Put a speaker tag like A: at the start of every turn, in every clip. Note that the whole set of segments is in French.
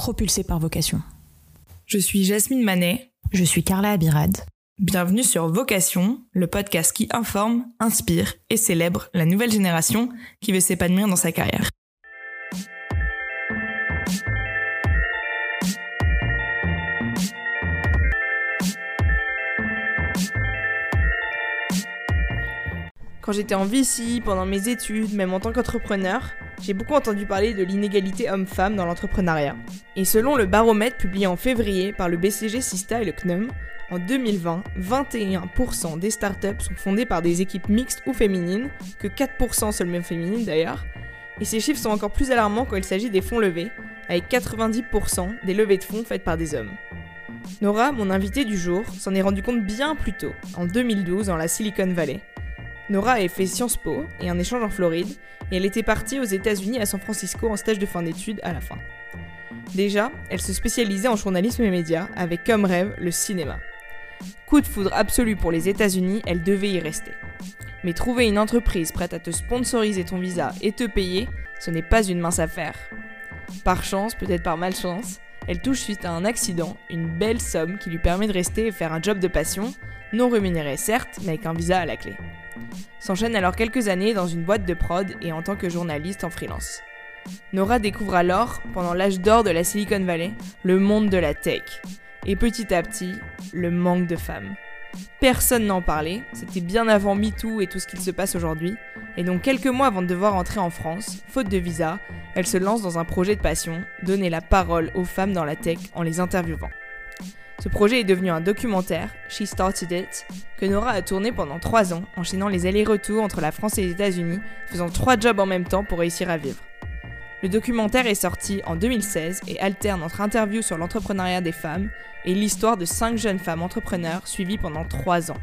A: propulsés par vocation.
B: Je suis Jasmine Manet.
A: Je suis Carla Abirad.
B: Bienvenue sur Vocation, le podcast qui informe, inspire et célèbre la nouvelle génération qui veut s'épanouir dans sa carrière. Quand j'étais en VC, pendant mes études, même en tant qu'entrepreneur, j'ai beaucoup entendu parler de l'inégalité homme-femme dans l'entrepreneuriat. Et selon le baromètre publié en février par le BCG Sista et le CNUM, en 2020, 21% des startups sont fondées par des équipes mixtes ou féminines, que 4% seulement féminines d'ailleurs. Et ces chiffres sont encore plus alarmants quand il s'agit des fonds levés, avec 90% des levées de fonds faites par des hommes. Nora, mon invitée du jour, s'en est rendu compte bien plus tôt, en 2012 dans la Silicon Valley. Nora a fait Sciences Po et un échange en Floride, et elle était partie aux États-Unis à San Francisco en stage de fin d'études à la fin. Déjà, elle se spécialisait en journalisme et médias, avec comme rêve le cinéma. Coup de foudre absolu pour les États-Unis, elle devait y rester. Mais trouver une entreprise prête à te sponsoriser ton visa et te payer, ce n'est pas une mince affaire. Par chance, peut-être par malchance, elle touche suite à un accident une belle somme qui lui permet de rester et faire un job de passion, non rémunéré certes, mais avec un visa à la clé. S'enchaînent alors quelques années dans une boîte de prod et en tant que journaliste en freelance. Nora découvre alors, pendant l'âge d'or de la Silicon Valley, le monde de la tech. Et petit à petit, le manque de femmes. Personne n'en parlait, c'était bien avant MeToo et tout ce qu'il se passe aujourd'hui, et donc quelques mois avant de devoir entrer en France, faute de visa, elle se lance dans un projet de passion, donner la parole aux femmes dans la tech en les interviewant. Ce projet est devenu un documentaire, She Started It, que Nora a tourné pendant trois ans, enchaînant les allers-retours entre la France et les États-Unis, faisant trois jobs en même temps pour réussir à vivre. Le documentaire est sorti en 2016 et alterne entre interviews sur l'entrepreneuriat des femmes et l'histoire de cinq jeunes femmes entrepreneurs suivies pendant trois ans.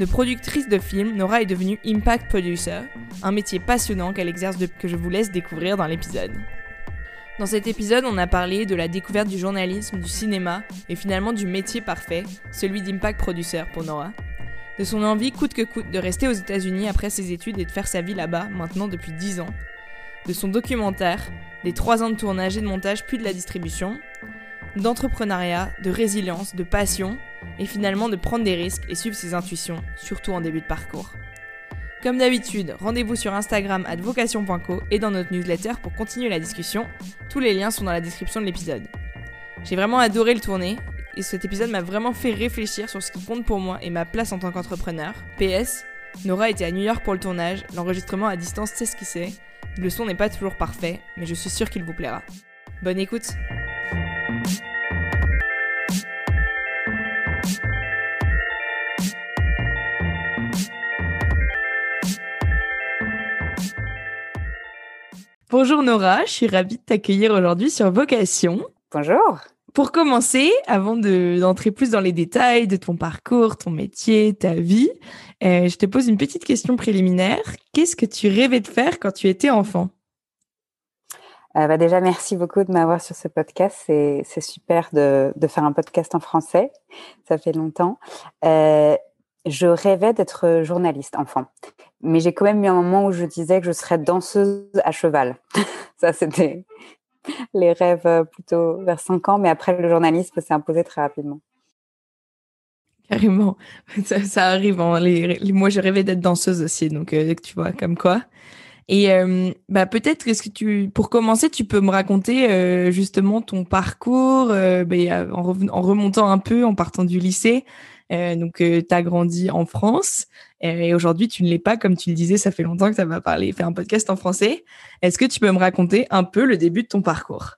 B: De productrice de films, Nora est devenue Impact Producer, un métier passionnant qu'elle exerce de que je vous laisse découvrir dans l'épisode. Dans cet épisode, on a parlé de la découverte du journalisme, du cinéma et finalement du métier parfait, celui d'impact producer pour Nora. De son envie coûte que coûte de rester aux États-Unis après ses études et de faire sa vie là-bas maintenant depuis 10 ans. De son documentaire, des 3 ans de tournage et de montage puis de la distribution. D'entrepreneuriat, de résilience, de passion et finalement de prendre des risques et suivre ses intuitions, surtout en début de parcours. Comme d'habitude, rendez-vous sur Instagram vocation.co et dans notre newsletter pour continuer la discussion. Tous les liens sont dans la description de l'épisode. J'ai vraiment adoré le tourner et cet épisode m'a vraiment fait réfléchir sur ce qui compte pour moi et ma place en tant qu'entrepreneur. PS, Nora était à New York pour le tournage, l'enregistrement à distance c'est ce qui c'est. Le son n'est pas toujours parfait, mais je suis sûre qu'il vous plaira. Bonne écoute Bonjour Nora, je suis ravie de t'accueillir aujourd'hui sur Vocation.
C: Bonjour.
B: Pour commencer, avant d'entrer plus dans les détails de ton parcours, ton métier, ta vie, euh, je te pose une petite question préliminaire. Qu'est-ce que tu rêvais de faire quand tu étais enfant?
C: Euh, bah déjà, merci beaucoup de m'avoir sur ce podcast. C'est super de, faire un podcast en français. Ça fait longtemps. Euh, je rêvais d'être journaliste enfant. Mais j'ai quand même eu un moment où je disais que je serais danseuse à cheval. Ça, c'était les rêves euh, plutôt vers 5 ans. Mais après, le journalisme s'est imposé très rapidement.
B: Carrément. Ça, arrive. Hein. Moi, je rêvais d'être danseuse aussi. Donc, euh, tu vois, comme quoi. Et euh, bah, peut-être, est-ce que tu, pour commencer, tu peux me raconter justement ton parcours bah, en, en, remontant un peu, en partant du lycée. Euh, donc, euh, tu as grandi en France euh, et aujourd'hui, tu ne l'es pas. Comme tu le disais, ça fait longtemps que tu vas parler, faire un podcast en français. Est-ce que tu peux me raconter un peu le début de ton parcours?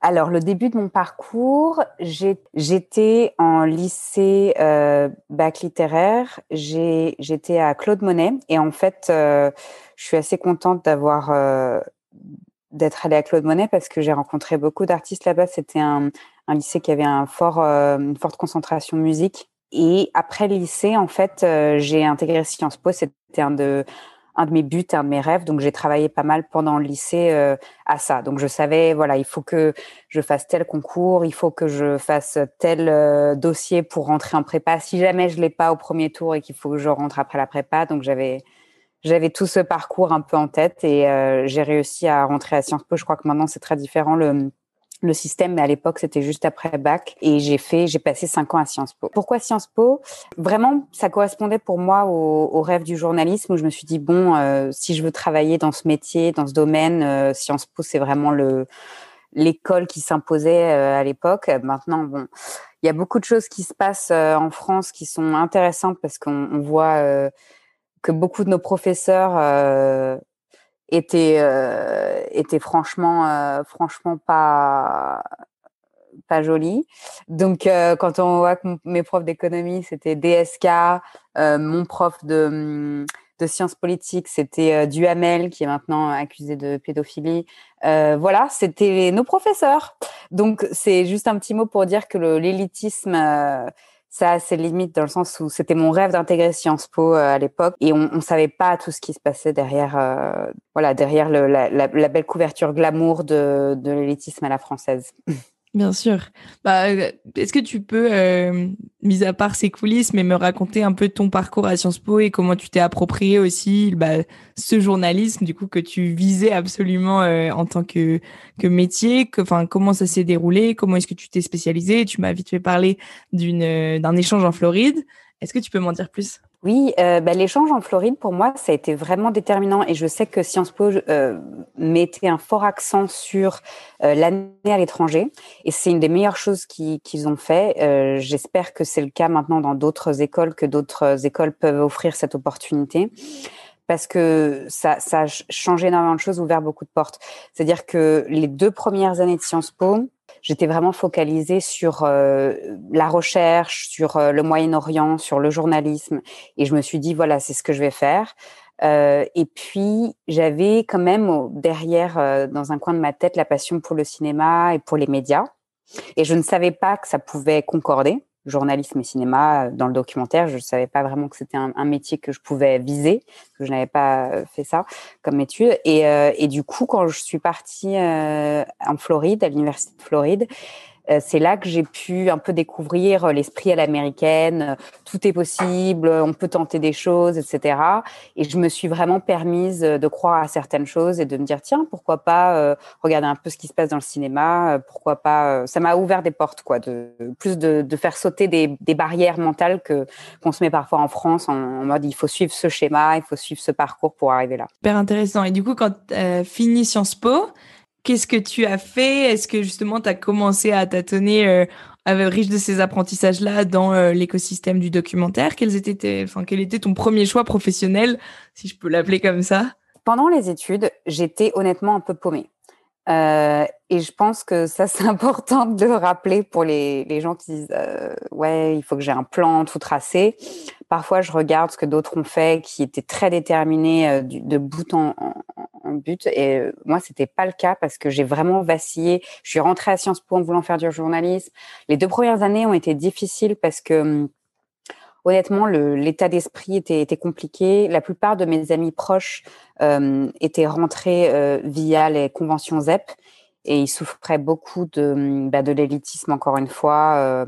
C: Alors, le début de mon parcours, j'étais en lycée bac littéraire. J'étais à Claude Monet et en fait, je suis assez contente d'avoir d'être allée à Claude Monet parce que j'ai rencontré beaucoup d'artistes là-bas. C'était un, lycée qui avait une forte concentration musique et après le lycée, en fait, euh, j'ai intégré Sciences Po. C'était un de, un de mes buts, un de mes rêves. Donc, j'ai travaillé pas mal pendant le lycée euh, à ça. Donc, je savais, voilà, il faut que je fasse tel concours, il faut que je fasse tel euh, dossier pour rentrer en prépa. Si jamais je l'ai pas au premier tour et qu'il faut que je rentre après la prépa, donc j'avais j'avais tout ce parcours un peu en tête et j'ai réussi à rentrer à Sciences Po. Je crois que maintenant c'est très différent le le système, mais à l'époque, c'était juste après bac. Et j'ai fait, j'ai passé cinq ans à Sciences Po. Pourquoi Sciences Po? Vraiment, ça correspondait pour moi au, au, rêve du journalisme où je me suis dit, bon, euh, si je veux travailler dans ce métier, dans ce domaine, euh, Sciences Po, c'est vraiment le l'école qui s'imposait euh, à l'époque. Maintenant, bon, il y a beaucoup de choses qui se passent en France qui sont intéressantes parce qu'on voit que beaucoup de nos professeurs était euh, était franchement euh, franchement pas pas joli. Donc euh, quand on voit que mes profs d'économie c'était DSK, mon prof de hum, de sciences politiques, c'était Duhamel, qui est maintenant accusé de pédophilie. Euh, voilà, c'était nos professeurs. Donc, c'est juste un petit mot pour dire que l'élitisme, ça a ses limites dans le sens où c'était mon rêve d'intégrer Sciences Po euh, à l'époque et on, on savait pas tout ce qui se passait derrière, euh, voilà, derrière le, la, la, la, belle couverture glamour de, de l'élitisme à la française.
B: Bien sûr. Bah, euh, est-ce que tu peux, euh, mis à part ces coulisses, mais me raconter un peu ton parcours à Sciences Po et comment tu t'es approprié aussi bah, ce journalisme du coup que tu visais absolument euh, en tant que que métier, enfin comment ça s'est déroulé, comment est-ce que tu t'es spécialisé? Tu m'as vite fait parler d'un échange en Floride. Est-ce que tu peux m'en dire plus?
C: Oui, euh, bah, l'échange en Floride, pour moi, ça a été vraiment déterminant. Et je sais que Sciences Po euh, mettait un fort accent sur euh, l'année à l'étranger. Et c'est une des meilleures choses qu'ils ont fait. Euh, J'espère que c'est le cas maintenant dans d'autres écoles, que d'autres écoles peuvent offrir cette opportunité. Parce que ça, ça a changé énormément de choses, ouvert beaucoup de portes. C'est-à-dire que les deux premières années de Sciences Po, j'étais vraiment focalisée sur euh, la recherche, sur euh, le Moyen-Orient, sur le journalisme. Et je me suis dit, voilà, c'est ce que je vais faire. Euh, et puis, j'avais quand même derrière, euh, dans un coin de ma tête, la passion pour le cinéma et pour les médias. Et je ne savais pas que ça pouvait concorder journalisme et cinéma dans le documentaire. Je ne savais pas vraiment que c'était un, métier que je pouvais viser, que je n'avais pas euh, fait ça comme étude. Et, euh, et, du coup, quand je suis partie euh, en Floride, à l'université de Floride, euh, c'est là que j'ai pu un peu découvrir euh, l'esprit à l'américaine. Euh, tout est possible, on peut tenter des choses, etc. Et je me suis vraiment permise de croire à certaines choses et de me dire tiens pourquoi pas euh, regarder un peu ce qui se passe dans le cinéma, pourquoi pas. ça m'a ouvert des portes quoi, de plus de, de faire sauter des, des, barrières mentales que qu'on se met parfois en France en, en, mode il faut suivre ce schéma, il faut suivre ce parcours pour arriver là.
B: Super intéressant. Et du coup quand euh, fini Sciences Po Qu'est-ce que tu as fait? Est-ce que justement tu as commencé à tâtonner euh, riche de ces apprentissages-là dans euh, l'écosystème du documentaire? Quels étaient tes, enfin, Quel était ton premier choix professionnel, si je peux l'appeler comme ça?
C: Pendant les études, j'étais honnêtement un peu paumée. Euh, et je pense que ça, c'est important de le rappeler pour les, les gens qui disent euh, Ouais, il faut que j'ai un plan tout tracé. Parfois, je regarde ce que d'autres ont fait qui étaient très déterminés euh, de bout en, en, but. Et moi, c'était pas le cas parce que j'ai vraiment vacillé. Je suis rentrée à Sciences Po en voulant faire du journalisme. Les deux premières années ont été difficiles parce que hum, honnêtement, l'état d'esprit était, était, compliqué. La plupart de mes amis proches euh, étaient rentrés euh, via les conventions ZEP et ils souffraient beaucoup de, bah, de l'élitisme, encore une fois, euh,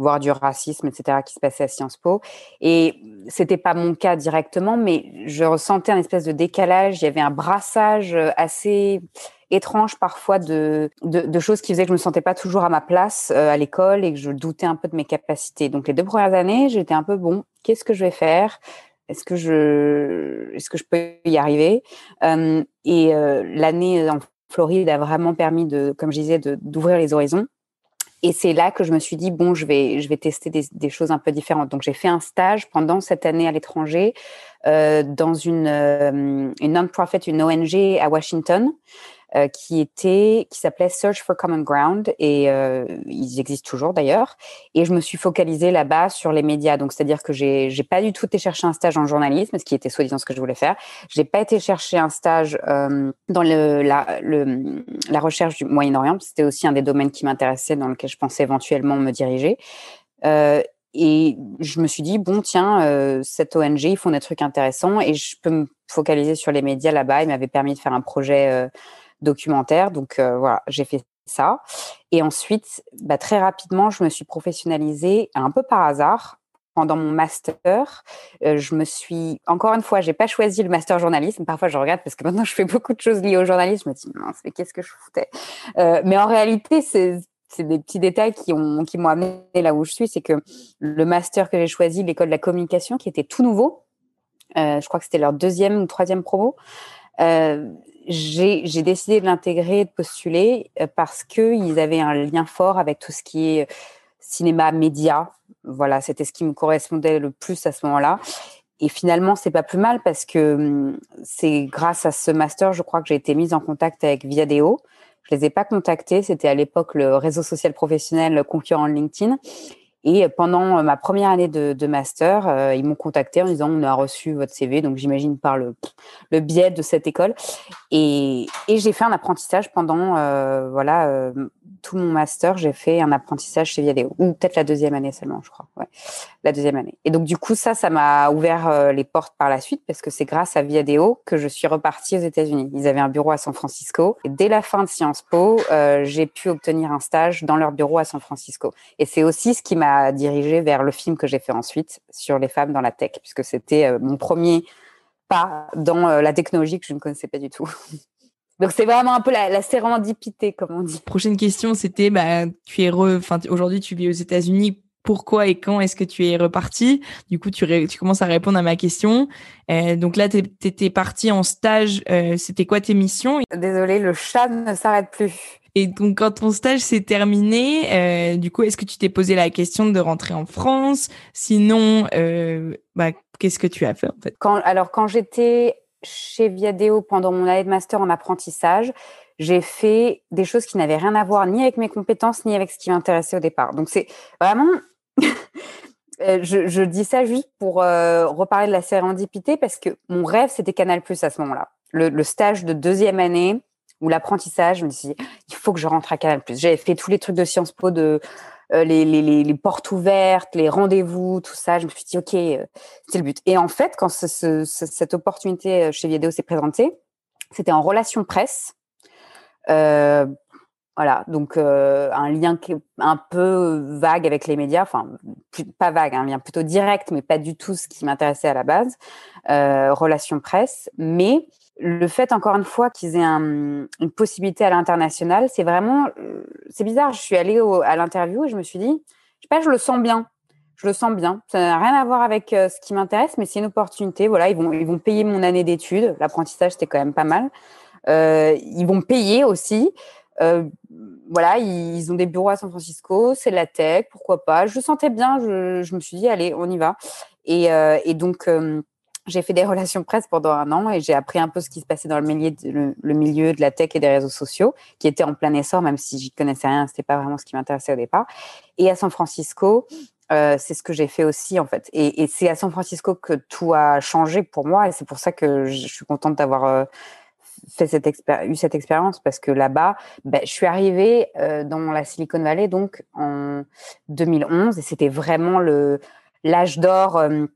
C: voire du racisme, etc., qui se passait à Sciences Po. Et c'était pas mon cas directement, mais je ressentais un espèce de décalage. Il y avait un brassage assez étrange parfois de, de, choses qui faisaient que je me sentais pas toujours à ma place euh, à l'école et que je doutais un peu de mes capacités. Donc les deux premières années, j'étais un peu bon, qu'est-ce que je vais faire? Est-ce que je est-ce que je peux y arriver? Euh, Et euh, l'année en Floride a vraiment permis de, comme je disais, d'ouvrir les horizons. Et c'est là que je me suis dit bon, je vais je vais tester des, des choses un peu différentes. Donc j'ai fait un stage pendant cette année à l'étranger euh, dans une euh, une non-profit, une ONG à Washington euh, qui était qui s'appelait Search for Common Ground et euh, ils existent toujours d'ailleurs. Et je me suis focalisée là-bas sur les médias. Donc c'est-à-dire que j'ai j'ai pas du tout été chercher un stage en journalisme ce qui était soi-disant ce que je voulais faire. J'ai pas été chercher un stage euh, dans le la la recherche du Moyen-Orient. C'était aussi un des domaines qui m'intéressait dans lequel je pensais éventuellement me diriger. Et je me suis dit, bon, tiens, cette ONG, ils font des trucs intéressants. Et je peux me focaliser sur les médias là-bas. Ils m'avaient permis de faire un projet documentaire. Donc voilà, j'ai fait ça. Et ensuite, bah, très rapidement, je me suis professionnalisée un peu par hasard pendant mon master, je me suis, encore une fois, j'ai pas choisi le master journalisme. Parfois, je regarde parce que maintenant, je fais beaucoup de choses liées au journalisme. Je me dis, mais qu'est-ce que je foutais? Mais en réalité, c'est c'est des petits détails qui ont qui m'ont amené là où je suis. C'est que le master que j'ai choisi, l'école de la communication, qui était tout nouveau, euh, je crois que c'était leur deuxième ou troisième promo. Euh, j'ai décidé de l'intégrer, de postuler euh, parce qu'ils avaient un lien fort avec tout ce qui est cinéma, média. Voilà, c'était ce qui me correspondait le plus à ce moment-là. Et finalement, c'est pas plus mal parce que hum, c'est grâce à ce master, je crois que j'ai été mise en contact avec Viadeo. Je les ai pas contactés. C'était à l'époque le réseau social professionnel concurrent LinkedIn. Et pendant ma première année de, master, euh, ils m'ont contacté en disant on a reçu votre CV, donc j'imagine par le, le biais de cette école. Et, et j'ai fait un apprentissage pendant euh, voilà euh, tout mon master, j'ai fait un apprentissage chez Viadeo, ou peut-être la deuxième année seulement, je crois. La deuxième année. Et donc du coup ça, ça m'a ouvert les portes par la suite parce que c'est grâce à Viadeo que je suis repartie aux États-Unis. Ils avaient un bureau à San Francisco. Dès la fin de Sciences Po, j'ai pu obtenir un stage dans leur bureau à San Francisco. Et c'est aussi ce qui m'a dirigé vers le film que j'ai fait ensuite sur les femmes dans la tech, puisque c'était euh, mon premier pas dans euh, la technologie que je ne connaissais pas du tout. Donc c'est vraiment un peu la, la, sérendipité, comme on dit.
B: Prochaine question, c'était, bah, tu es re... aujourd'hui tu vis aux États-Unis. Pourquoi et quand est-ce que tu es reparti Du coup, tu, tu commences à répondre à ma question. Euh, donc là, tu étais parti en stage. Euh, c'était quoi tes missions?
C: Désolée, le chat ne s'arrête plus.
B: Et donc, quand ton stage s'est terminé, euh, du coup, est-ce que tu t'es posé la question de rentrer en France? Sinon, bah, qu'est-ce que tu as fait en fait?
C: Quand, Alors, quand j'étais chez Viadeo pendant mon année de master en apprentissage, j'ai fait des choses qui n'avaient rien à voir ni avec mes compétences ni avec ce qui m'intéressait au départ. Donc, c'est vraiment je, je, dis ça juste pour euh, reparler de la sérendipité parce que mon rêve, c'était Canal Plus à ce moment-là. Le, stage de deuxième année, ou l'apprentissage, je me suis dit, il faut que je rentre à Canal+. J'avais fait tous les trucs de Sciences Po, de euh, les, portes ouvertes, les rendez-vous, tout ça. Je me suis dit, ok, euh, c'est le but. Et en fait, quand ce, ce, cette opportunité euh, chez Viadeo s'est présentée, c'était en relation presse. Euh, voilà, donc euh, un lien qui est un peu vague avec les médias, enfin pas vague, un lien plutôt direct, mais pas du tout ce qui m'intéressait à la base, euh, relation presse. Mais le fait, encore une fois, qu'ils aient un, une possibilité à l'international, c'est vraiment, euh, c'est bizarre. Je suis allée à l'interview et je me suis dit, je sais pas, je le sens bien. Je le sens bien. Ça n'a rien à voir avec euh, ce qui m'intéresse, mais c'est une opportunité. Voilà, ils vont, ils vont payer mon année d'études. L'apprentissage, c'était quand même pas mal. Ils vont payer aussi. Euh, voilà, ils ont des bureaux à San Francisco, c'est la tech, pourquoi pas. Je sentais bien, je, me suis dit, allez, on y va. Et, euh, donc, euh, j'ai fait des relations presse pendant un an et j'ai appris un peu ce qui se passait dans le milieu, de, le, milieu de la tech et des réseaux sociaux, qui était en plein essor, même si j'y connaissais rien, c'était pas vraiment ce qui m'intéressait au départ. Et à San Francisco, c'est ce que j'ai fait aussi en fait. Et, c'est à San Francisco que tout a changé pour moi et c'est pour ça que je suis contente d'avoir fait cette eu cette expérience parce que là-bas, ben, je suis arrivée euh, dans la Silicon Valley donc en 2011 et c'était vraiment le l'âge d'or. Euh,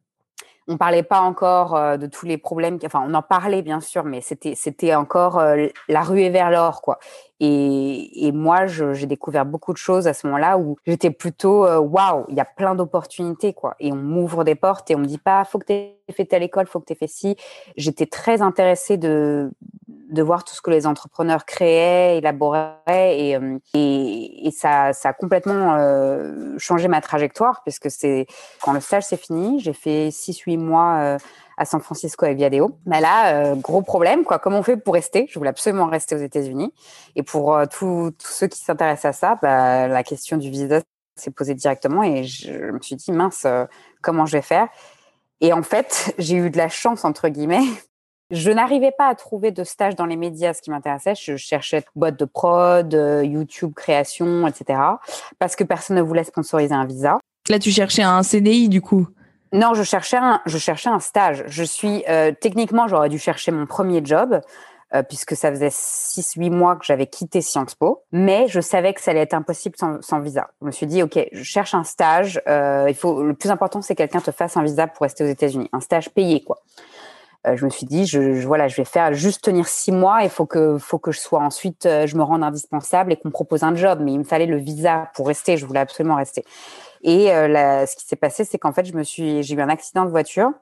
C: on parlait pas encore euh, de tous les problèmes, enfin on en parlait bien sûr, mais c'était c'était encore euh, la ruée vers l'or quoi. Et, et moi j'ai découvert beaucoup de choses à ce moment-là où j'étais plutôt waouh, il y a plein d'opportunités quoi. Et on m'ouvre des portes et on me dit pas faut que tu aies fait telle école, faut que tu aies fait ci. J'étais très intéressée de de voir tout ce que les entrepreneurs créaient, élaboraient, et, euh, et, et ça, ça a complètement euh, changé ma trajectoire, puisque c'est quand le stage s'est fini, j'ai fait 6-8 mois euh, à San Francisco avec Viadeo. Mais là, euh, gros problème, quoi. Comment on fait pour rester? Je voulais absolument rester aux États-Unis. Et pour euh, tous ceux qui s'intéressent à ça, bah, la question du visa s'est posée directement, et je me suis dit mince, euh, comment je vais faire? Et en fait, j'ai eu de la chance entre guillemets je n'arrivais pas à trouver de stage dans les médias, ce qui m'intéressait. Je cherchais boîte de prod, YouTube création, etc. Parce que personne ne voulait sponsoriser un visa.
B: Là, tu cherchais un CDI du coup
C: Non, je cherchais un, je cherchais un stage. Je suis euh, techniquement, j'aurais dû chercher mon premier job. Euh, puisque ça faisait 6-8 mois que j'avais quitté Sciences Po, mais je savais que ça allait être impossible sans, sans visa. Je me suis dit, OK, je cherche un stage. Euh, il faut, le plus important, c'est que quelqu'un te fasse un visa pour rester aux États-Unis. Un stage payé, quoi. Je me suis dit, je, voilà, je vais faire juste tenir six mois. Il faut que, faut que je sois ensuite, je me rende indispensable et qu'on me propose un job. Mais il me fallait le visa pour rester. Je voulais absolument rester. Et ce qui s'est passé, c'est qu'en fait, j'ai eu un accident de voiture.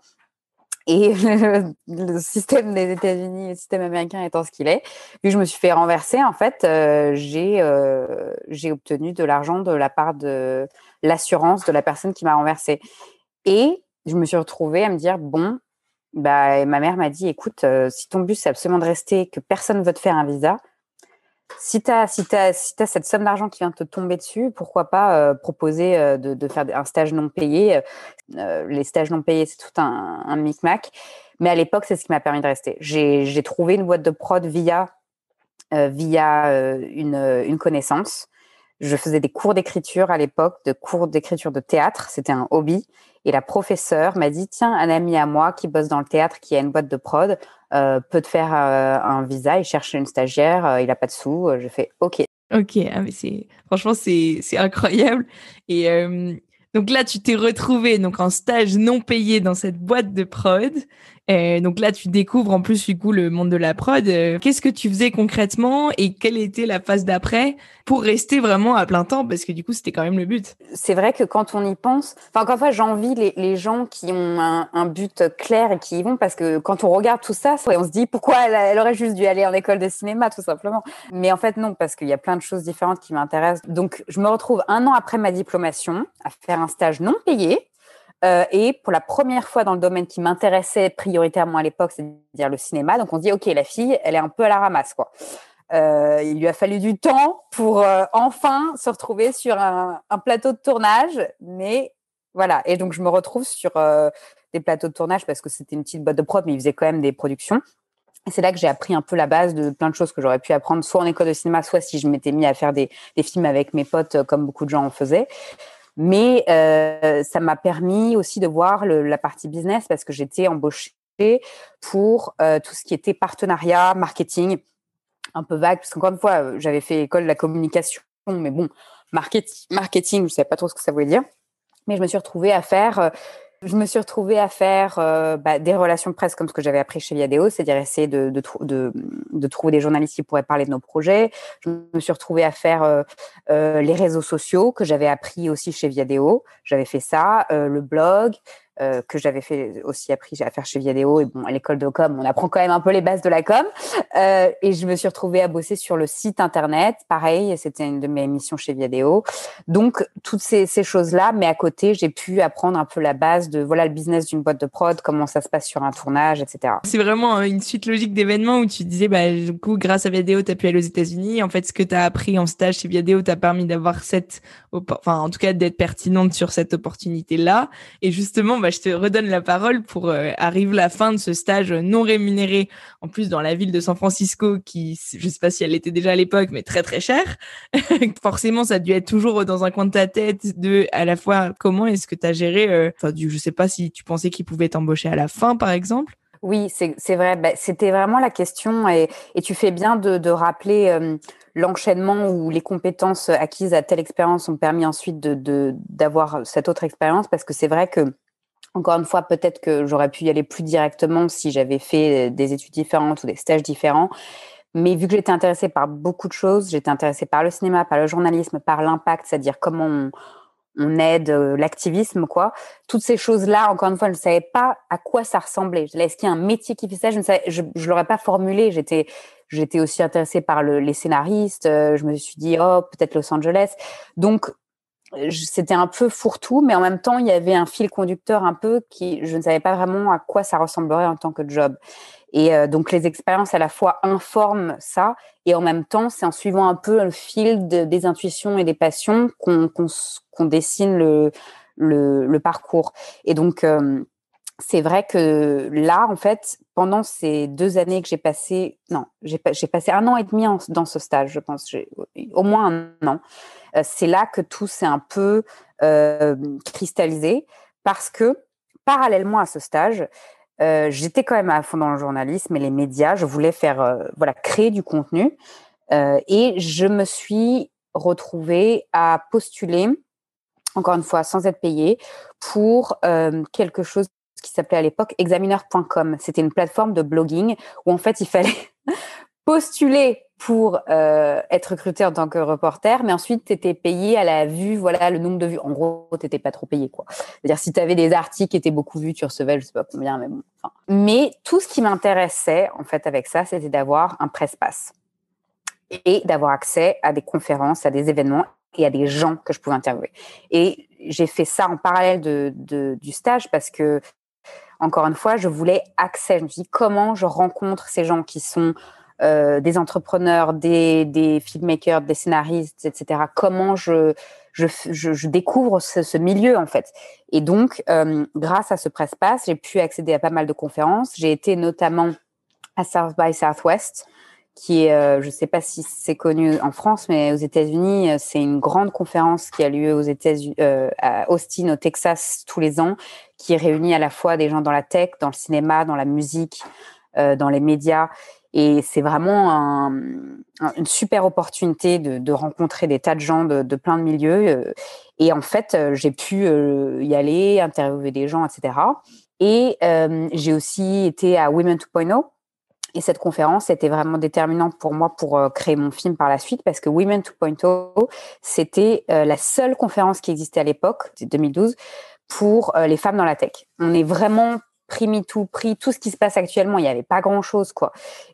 C: Et le, système des États-Unis, le système américain étant ce qu'il est, vu que je me suis fait renverser, en fait, euh, j'ai euh, j'ai obtenu de l'argent de la part de l'assurance de la personne qui m'a renversé. Et je me suis retrouvée à me dire bon, bah, ma mère m'a dit écoute, euh, si ton but c'est absolument de rester, que personne ne veut te faire un visa, si tu as, si si as cette somme d'argent qui vient te tomber dessus, pourquoi pas euh, proposer euh, de, faire un stage non payé Les stages non payés, c'est tout un, un micmac. Mais à l'époque, c'est ce qui m'a permis de rester. J'ai trouvé une boîte de prod via, via une connaissance. Je faisais des cours d'écriture à l'époque, de cours d'écriture de théâtre. C'était un hobby. Et la professeure m'a dit, tiens, un ami à moi qui bosse dans le théâtre, qui a une boîte de prod, euh, peut te faire euh, un visa, il cherche une stagiaire, euh, il n'a pas de sous. je fais OK.
B: Ok, ah, mais c'est franchement c'est incroyable et donc là tu t'es retrouvé donc en stage non payé dans cette boîte de prod euh, donc là, tu découvres en plus du coup le monde de la prod. Euh, qu'est-ce que tu faisais concrètement et quelle était la phase d'après pour rester vraiment à plein temps? Parce que du coup c'était quand même le but.
C: C'est vrai que quand on y pense, enfin encore une fois j'envie les, les, gens qui ont un, but clair et qui y vont parce que quand on regarde tout ça, on se dit pourquoi elle, aurait juste dû aller en école de cinéma tout simplement. Mais en fait non parce qu'il y a plein de choses différentes qui m'intéressent. Donc je me retrouve un an après ma diplomation à faire un stage non payé euh, et pour la première fois dans le domaine qui m'intéressait prioritairement à l'époque, c'est-à-dire le cinéma, donc on dit ok, la fille, elle est un peu à la ramasse, quoi. Euh, il lui a fallu du temps pour euh, enfin se retrouver sur un, plateau de tournage, mais voilà. Et donc je me retrouve sur des plateaux de tournage parce que c'était une petite boîte de prod, mais ils faisaient quand même des productions. Et c'est là que j'ai appris un peu la base de plein de choses que j'aurais pu apprendre, soit en école de cinéma, soit si je m'étais mis à faire des films avec mes potes, comme beaucoup de gens en faisaient. Mais euh, ça m'a permis aussi de voir la partie business parce que j'étais embauchée pour euh, tout ce qui était partenariat, marketing, un peu vague, parce qu'encore une fois, euh, j'avais fait école de la communication, mais bon, marketing, marketing je ne savais pas trop ce que ça voulait dire. Mais je me suis retrouvée à faire je me suis retrouvée à faire euh, bah, des relations de presse comme ce que j'avais appris chez Viadeo, c'est-à-dire essayer de, trouver des journalistes qui pourraient parler de nos projets. Je me suis retrouvée à faire euh, euh, les réseaux sociaux que j'avais appris aussi chez Viadeo. J'avais fait ça, le blog, euh, que j'avais fait aussi appris à faire chez Viadeo. Et bon à l'école de com on apprend quand même un peu les bases de la com. Euh, et je me suis retrouvée à bosser sur le site internet. Pareil c'était une de mes missions chez Viadeo. Donc toutes ces, ces choses là mais à côté j'ai pu apprendre un peu la base de voilà le business d'une boîte de prod comment ça se passe sur un tournage etc
B: c'est vraiment hein, une suite logique d'événements où tu disais bah du coup grâce à Viadeo tu as pu aller aux États-Unis. En fait ce que tu as appris en stage chez Viadeo t'a permis d'avoir cette enfin en tout cas d'être pertinente sur cette opportunité là et justement bah, je te redonne la parole pour euh, arrive la fin de ce stage non rémunéré, en plus dans la ville de San Francisco, qui, je sais pas si elle était déjà à l'époque, mais très très chère. Forcément, ça a dû être toujours dans un coin de ta tête de, à la fois, comment est-ce que tu as géré, euh, enfin, du, je sais pas si tu pensais qu'il pouvait t'embaucher à la fin, par exemple.
C: Oui, c'est vrai. Bah, C'était vraiment la question et, tu fais bien de, rappeler euh, l'enchaînement où les compétences acquises à telle expérience ont permis ensuite d'avoir de, cette autre expérience parce que c'est vrai que encore une fois, peut-être que j'aurais pu y aller plus directement si j'avais fait des études différentes ou des stages différents. Mais vu que j'étais intéressée par beaucoup de choses, j'étais intéressée par le cinéma, par le journalisme, par l'impact, c'est-à-dire comment on, aide euh, l'activisme, quoi. Toutes ces choses-là, encore une fois, je ne savais pas à quoi ça ressemblait. Est-ce qu'il y a un métier qui fait ça? Je ne savais, je, je l'aurais pas formulé. J'étais, j'étais aussi intéressée par le, les scénaristes. Euh, je me suis dit, oh, peut-être Los Angeles. Donc, c'était un peu fourre-tout, mais en même temps, il y avait un fil conducteur un peu qui, je ne savais pas vraiment à quoi ça ressemblerait en tant que job. Et euh, donc, les expériences à la fois informent ça, et en même temps, c'est en suivant un peu le fil de, des intuitions et des passions qu'on qu'on dessine le, le, le, parcours. Et donc, euh, c'est vrai que là, en fait, pendant ces deux années que j'ai passé, non, j'ai passé un an et demi dans ce stage, je pense, au moins un an. Euh, c'est là que tout s'est un peu euh, cristallisé parce que parallèlement à ce stage, euh, j'étais quand même à fond dans le journalisme et les médias. Je voulais faire, voilà, créer du contenu et je me suis retrouvée à postuler, encore une fois, sans être payée, pour quelque chose qui s'appelait à l'époque examiner.com. C'était une plateforme de blogging où en fait il fallait postuler pour euh, être recruté en tant que reporter, mais ensuite tu étais payé à la vue, voilà le nombre de vues. En gros, tu n'étais pas trop payé quoi. C'est-à-dire si tu avais des articles qui étaient beaucoup vus, tu recevais je sais pas combien, mais bon. Mais tout ce qui m'intéressait en fait avec ça, c'était d'avoir un presse-passe et d'avoir accès à des conférences, à des événements et à des gens que je pouvais interviewer. Et j'ai fait ça en parallèle du stage parce que encore une fois, je voulais accès. Je me suis dit comment je rencontre ces gens qui sont euh, des entrepreneurs, des, filmmakers, des scénaristes, etc. Comment je, découvre ce, milieu en fait? Et donc, euh, grâce à ce presse-pass, j'ai pu accéder à pas mal de conférences. J'ai été notamment à South by Southwest, qui est, euh, je ne sais pas si c'est connu en France, mais aux États-Unis, c'est une grande conférence qui a lieu aux États-Unis, à Austin, au Texas, tous les ans, qui réunit à la fois des gens dans la tech, dans le cinéma, dans la musique, dans les médias et c'est vraiment un, une super opportunité de, rencontrer des tas de gens de, de plein de milieux. Euh, et en fait, euh, j'ai pu euh, y aller, interviewer des gens, etc. Et euh, j'ai aussi été à Women 2.0. Et cette conférence était vraiment déterminante pour moi pour créer mon film par la suite parce que Women 2.0, c'était la seule conférence qui existait à l'époque, 2012, pour les femmes dans la tech. On est vraiment pris tout pris tout ce qui se passe actuellement, il n'y avait pas grand-chose, quoi.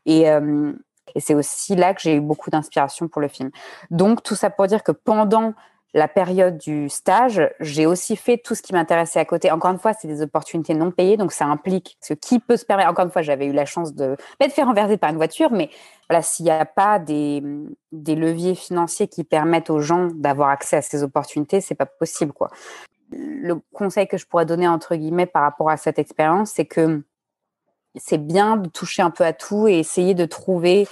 C: Euh, et c'est aussi là que j'ai eu beaucoup d'inspiration pour le film. Donc, tout ça pour dire que pendant la période du stage, j'ai aussi fait tout ce qui m'intéressait à côté. Encore une fois, c'est des opportunités non payées, donc ça implique ce qui peut se permettre. Encore une fois, j'avais eu la chance de de faire renverser par une voiture, mais voilà, s'il n'y a pas des, des leviers financiers qui permettent aux gens d'avoir accès à ces opportunités, c'est pas possible, quoi le conseil que je pourrais donner entre guillemets par rapport à cette expérience, c'est que c'est bien de toucher un peu à tout et essayer de trouver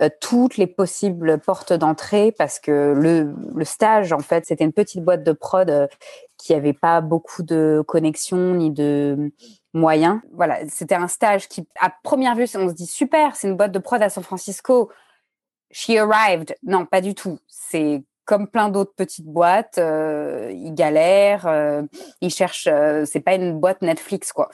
C: euh, toutes les possibles portes d'entrée parce que le, stage, en fait, c'était une petite boîte de prod euh, qui avait pas beaucoup de connexions ni de moyens. Voilà, c'était un stage qui, à première vue, on se dit super, c'est une boîte de prod à San Francisco. She arrived. Non, pas du tout. C'est comme plein d'autres petites boîtes, euh, ils galèrent, ils cherchent. Euh, c'est pas une boîte Netflix quoi.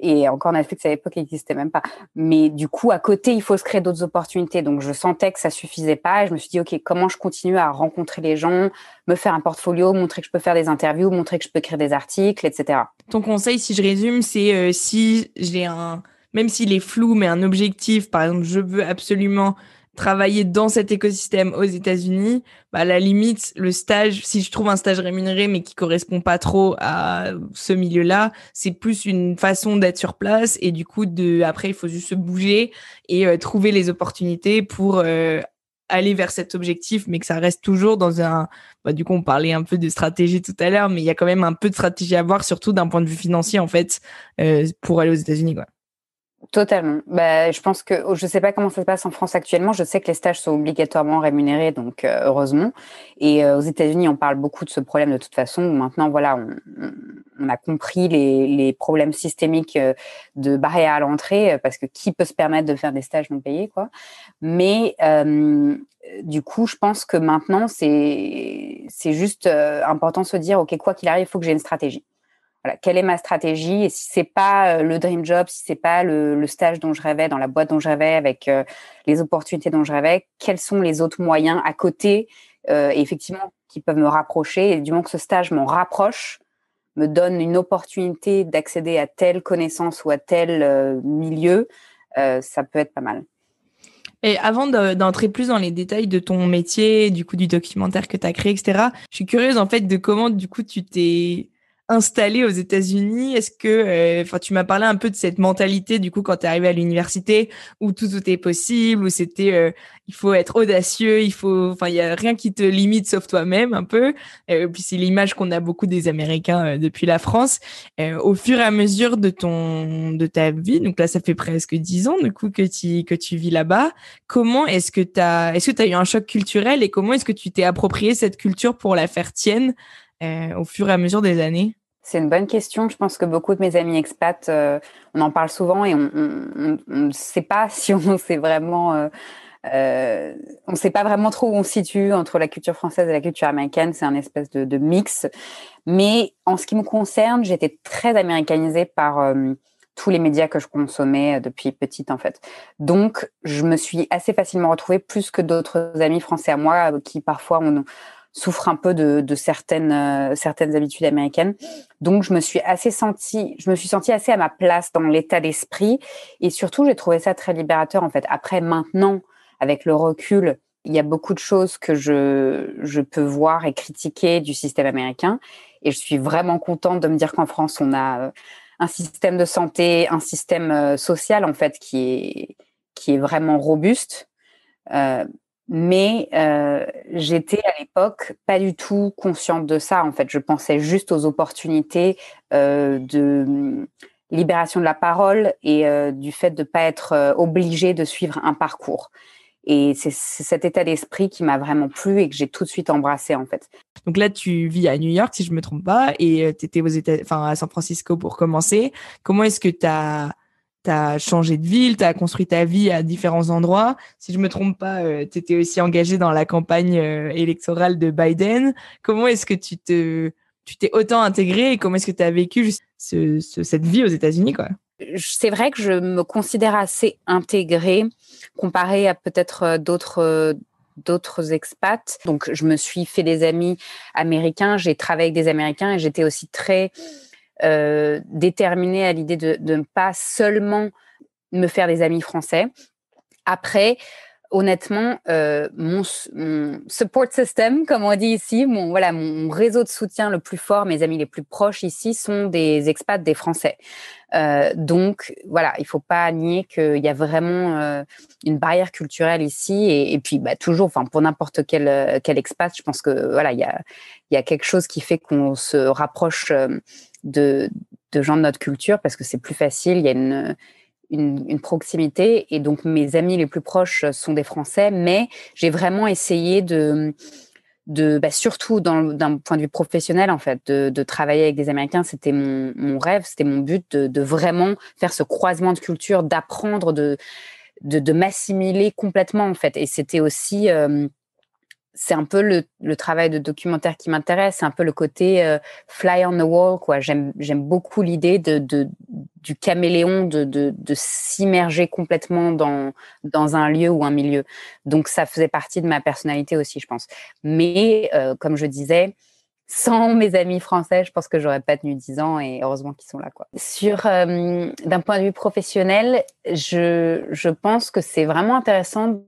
C: Et encore Netflix à l'époque n'existait même pas. Mais du coup, à côté, il faut se créer d'autres opportunités. Donc, je sentais que ça suffisait pas. Je me suis dit, ok, comment je continue à rencontrer les gens, me faire un portfolio, montrer que je peux faire des interviews, montrer que je peux écrire des articles, etc.
B: Ton conseil, si je résume, c'est si j'ai un, même s'il est flou, mais un objectif, par exemple, je veux absolument travailler dans cet écosystème aux États-Unis, bah, à la limite, le stage, si je trouve un stage rémunéré mais qui correspond pas trop à ce milieu-là, c'est plus une façon d'être sur place et du coup, de, après, il faut juste se bouger et euh, trouver les opportunités pour euh, aller vers cet objectif, mais que ça reste toujours dans un. Bah, du coup, on parlait un peu de stratégie tout à l'heure, mais il y a quand même un peu de stratégie à avoir, surtout d'un point de vue financier en fait, euh, pour aller aux États-Unis, quoi.
C: Totalement. Bah, je pense que je ne sais pas comment ça se passe en France actuellement. Je sais que les stages sont obligatoirement rémunérés, donc euh, heureusement. Et euh, aux États-Unis, on parle beaucoup de ce problème de toute façon. Maintenant, voilà, on, on a compris les, les, problèmes systémiques euh, de barrière à l'entrée, parce que qui peut se permettre de faire des stages non payés, quoi. Mais du coup, je pense que maintenant, c'est juste important de se dire, ok, quoi qu'il arrive, il faut que j'ai une stratégie quelle est ma stratégie et si c'est pas euh, le dream job, si c'est pas le, stage dont je rêvais, dans la boîte dont je rêvais, avec euh, les opportunités dont je rêvais, quels sont les autres moyens à côté euh, effectivement qui peuvent me rapprocher et du moment que ce stage m'en rapproche, me donne une opportunité d'accéder à telle connaissance ou à tel milieu, ça peut être pas mal.
B: Et avant d'entrer plus dans les détails de ton métier, du coup du documentaire que tu as créé, etc., je suis curieuse en fait de comment du coup tu t'es installé aux États-Unis? Est-ce que, euh, enfin, tu m'as parlé un peu de cette mentalité du coup quand tu es arrivé à l'université où tout, tout est possible, où c'était, euh, il faut être audacieux, il faut, enfin, il y a rien qui te limite sauf toi-même un peu. Et puis c'est l'image qu'on a beaucoup des Américains euh, depuis la France. au fur et à mesure de ton, de ta vie, donc là ça fait presque dix ans du coup que tu que tu vis là-bas. Comment est-ce que t'as, est-ce que t'as eu un choc culturel et comment est-ce que tu t'es approprié cette culture pour la faire tienne au fur et à mesure des années?
C: C'est une bonne question. Je pense que beaucoup de mes amis expats, euh, on en parle souvent et on ne sait pas si on s'est vraiment euh, euh, on ne sait pas vraiment trop où on se situe entre la culture française et la culture américaine. C'est un espèce de, mix. Mais en ce qui me concerne, j'étais très américanisée par tous les médias que je consommais depuis petite, en fait. Donc, je me suis assez facilement retrouvée, plus que d'autres amis français à moi, qui parfois ont souffre un peu de, certaines, euh, certaines habitudes américaines. Donc, je me suis assez sentie, je me suis sentie assez à ma place dans l'état d'esprit. Et surtout, j'ai trouvé ça très libérateur, en fait. Après, maintenant, avec le recul, il y a beaucoup de choses que je, je peux voir et critiquer du système américain. Et je suis vraiment contente de me dire qu'en France, on a euh, un système de santé, un système euh, social, en fait, qui est, qui est vraiment robuste. Mais euh, j'étais à l'époque pas du tout consciente de ça. En fait, je pensais juste aux opportunités euh, de hum, libération de la parole et euh, du fait de ne pas être euh, obligé de suivre un parcours. Et c'est cet état d'esprit qui m'a vraiment plu et que j'ai tout de suite embrassé en fait.
B: Donc là, tu vis à New York, si je me trompe pas, et tu étais aux États, à San Francisco pour commencer. Comment est-ce que tu as tu as changé de ville, tu as construit ta vie à différents endroits. Si je me trompe pas, euh, tu étais aussi engagé dans la campagne euh, électorale de Biden. Comment est-ce que tu te tu t'es autant intégré et comment est-ce que tu as vécu cette vie aux États-Unis quoi?
C: C'est vrai que je me considère assez intégrée comparé à peut-être euh, d'autres d'autres expats. Donc je me suis fait des amis américains, j'ai travaillé avec des Américains et j'étais aussi très euh, déterminée à l'idée de, ne pas seulement me faire des amis français. Après, honnêtement, euh, mon, support system, comme on dit ici, mon, voilà, mon réseau de soutien le plus fort, mes amis les plus proches ici sont des expats, des Français. Euh, donc, voilà, il faut pas nier qu'il y a vraiment euh, une barrière culturelle ici. Et, puis, bah, toujours, pour n'importe quel, expat, je pense que voilà, il y a, quelque chose qui fait qu'on se rapproche de, gens de notre culture parce que c'est plus facile. Il y a une, une, proximité et donc mes amis les plus proches sont des Français, mais j'ai vraiment essayé de, de bah surtout d'un point de vue professionnel en fait, de, travailler avec des Américains, c'était mon, mon, rêve, c'était mon but de, de, vraiment faire ce croisement de culture, d'apprendre, de, de, de m'assimiler complètement en fait. Et c'était aussi euh, c'est un peu le, travail de documentaire qui m'intéresse, c'est un peu le côté euh, fly on the wall. J'aime, beaucoup l'idée du caméléon, de, s'immerger complètement dans, un lieu ou un milieu. Donc, ça faisait partie de ma personnalité aussi, je pense. Mais, euh, comme je disais, sans mes amis français, je pense que j'aurais pas tenu 10 ans et heureusement qu'ils sont là, quoi. Sur, euh, d'un point de vue professionnel, je pense que c'est vraiment intéressant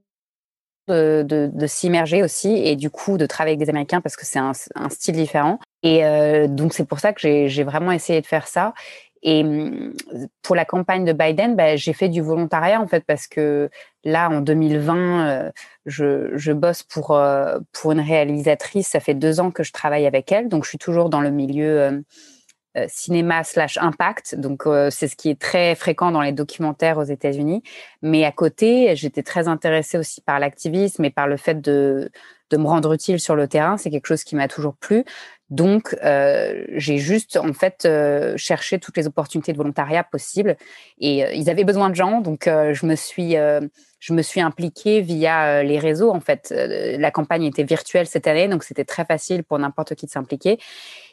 C: de, s'immerger aussi et du coup de travailler avec des Américains parce que c'est un, style différent. Et euh, donc c'est pour ça que j'ai vraiment essayé de faire ça. Et mm, pour la campagne de Biden, bah, j'ai fait du volontariat en fait parce que là en 2020, euh, je, je, bosse pour euh, pour une réalisatrice. Ça fait deux ans que je travaille avec elle, donc je suis toujours dans le milieu euh, cinéma slash impact. Donc, euh, c'est ce qui est très fréquent dans les documentaires aux États-Unis. Mais à côté, j'étais très intéressée aussi par l'activisme et par le fait de, de me rendre utile sur le terrain. C'est quelque chose qui m'a toujours plu. Donc, euh, j'ai juste en fait euh, cherché toutes les opportunités de volontariat possibles. Et ils avaient besoin de gens, donc je me suis je me suis impliquée via les réseaux. En fait, la campagne était virtuelle cette année, donc c'était très facile pour n'importe qui de s'impliquer.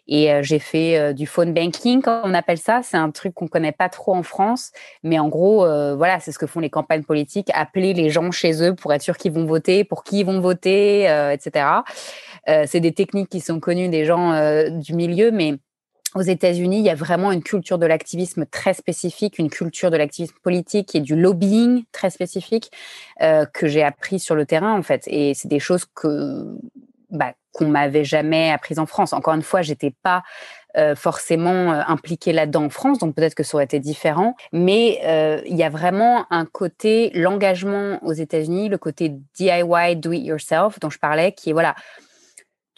C: Et euh, j'ai fait euh, du phone banking, comme on appelle ça. C'est un truc qu'on connaît pas trop en France, mais en gros, euh, voilà, c'est ce que font les campagnes politiques appeler les gens chez eux pour être sûr qu'ils vont voter, pour qui ils vont voter, etc. c'est des techniques qui sont connues des gens du milieu, mais aux États-Unis, il y a vraiment une culture de l'activisme très spécifique, une culture de l'activisme politique et du lobbying très spécifique euh, que j'ai appris sur le terrain en fait. Et c'est des choses que bah, qu'on m'avait jamais apprise en France. Encore une fois, j'étais pas euh, forcément euh, impliquée là-dedans en France, donc peut-être que ça aurait été différent. Mais euh, il y a vraiment un côté, l'engagement aux États-Unis, le côté DIY, do it yourself, dont je parlais, qui est voilà,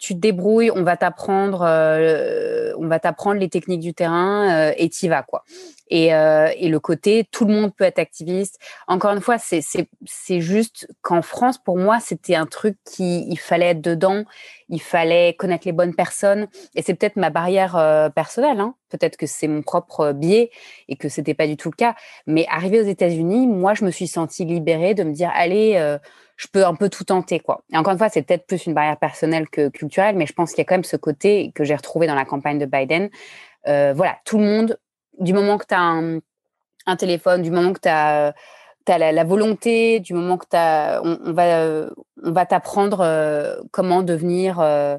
C: tu te débrouilles, on va t'apprendre, euh, on va t'apprendre les techniques du terrain euh, et t'y vas quoi. Et, euh, et, le côté, tout le monde peut être activiste. Encore une fois, c'est juste qu'en France, pour moi, c'était un truc qui il fallait être dedans, il fallait connaître les bonnes personnes. Et c'est peut-être ma barrière personnelle. Hein. Peut-être que c'est mon propre biais et que c'était pas du tout le cas. Mais arrivé aux États-Unis, moi, je me suis sentie libérée de me dire, allez. Je peux un peu tout tenter, quoi. Et encore une fois, c'est peut-être plus une barrière personnelle que culturelle, mais je pense qu'il y a quand même ce côté que j'ai retrouvé dans la campagne de Biden. Euh, voilà, tout le monde, du moment que tu as un, téléphone, du moment que tu as, la, volonté, du moment que tu as, on, va, on va t'apprendre euh, comment devenir euh,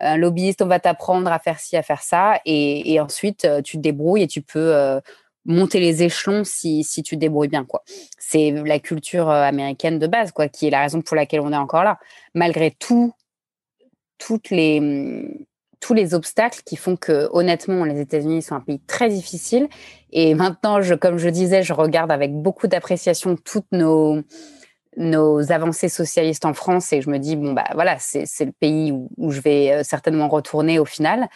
C: un lobbyiste, on va t'apprendre à faire ci, à faire ça, et, et ensuite tu te débrouilles et tu peux monter les échelons si, si tu débrouilles bien. quoi. C'est la culture euh, américaine de base, quoi, qui est la raison pour laquelle on est encore là. Malgré tout, les, mm, tous les obstacles qui font que, honnêtement, les États-Unis sont un pays très difficile. Et maintenant, je, comme je disais, je regarde avec beaucoup d'appréciation toutes nos, nos avancées socialistes en France et je me dis, bon, bah voilà, c'est le pays où, où, je vais euh, certainement retourner au final.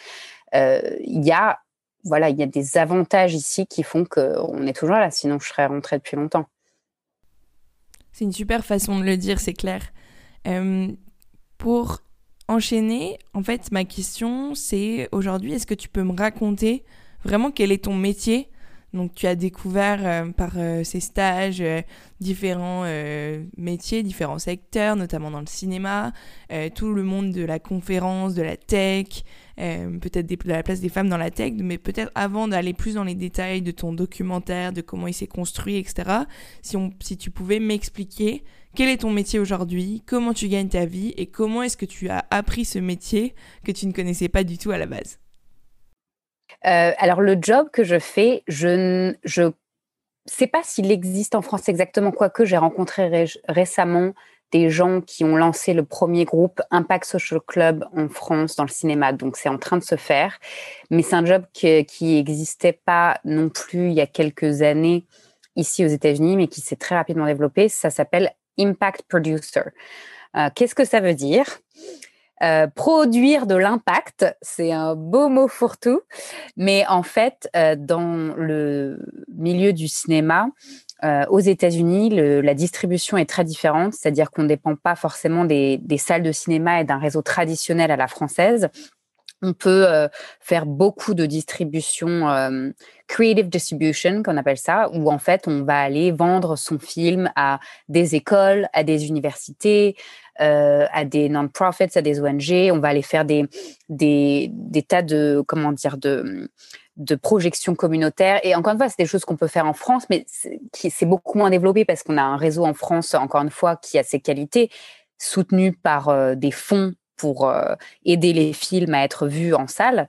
C: Euh, il y a voilà, il y a des avantages ici qui font qu'on est toujours là, sinon je serais rentrée depuis longtemps.
B: C'est une super façon de le dire, c'est clair. Euh, pour enchaîner, en fait, ma question, c'est aujourd'hui, est-ce que tu peux me raconter vraiment quel est ton métier? Donc tu as découvert euh, par euh, ces stages différents métiers, différents secteurs, notamment dans le cinéma, tout le monde de la conférence, de la tech, peut-être de la place des femmes dans la tech, mais peut-être avant d'aller plus dans les détails de ton documentaire, de comment il s'est construit, etc., si, on, si tu pouvais m'expliquer quel est ton métier aujourd'hui, comment tu gagnes ta vie et comment est-ce que tu as appris ce métier que tu ne connaissais pas du tout à la base?
C: Euh, alors le job que je fais, je ne sais pas s'il existe en France exactement, quoique j'ai rencontré récemment des gens qui ont lancé le premier groupe Impact Social Club en France dans le cinéma. Donc c'est en train de se faire, mais c'est un job qui n'existait pas non plus il y a quelques années ici aux États-Unis, mais qui s'est très rapidement développé. Ça s'appelle Impact Producer. Euh, Qu'est-ce que ça veut dire? Euh, produire de l'impact, c'est un beau mot fourre-tout, mais en fait, euh, dans le milieu du cinéma, euh, aux États-Unis, la distribution est très différente, c'est-à-dire qu'on ne dépend pas forcément des, salles de cinéma et d'un réseau traditionnel à la française. On peut faire beaucoup de distribution, creative distribution, qu'on appelle ça, où en fait on va aller vendre son film à des écoles, à des universités, euh, à des non-profits, à des ONG. On va aller faire des, des, des tas de, comment dire, de, de projections communautaires. Et encore une fois, c'est des choses qu'on peut faire en France, mais c'est beaucoup moins développé parce qu'on a un réseau en France, encore une fois, qui a ses qualités, soutenu par euh, des fonds pour euh, aider les films à être vus en salle.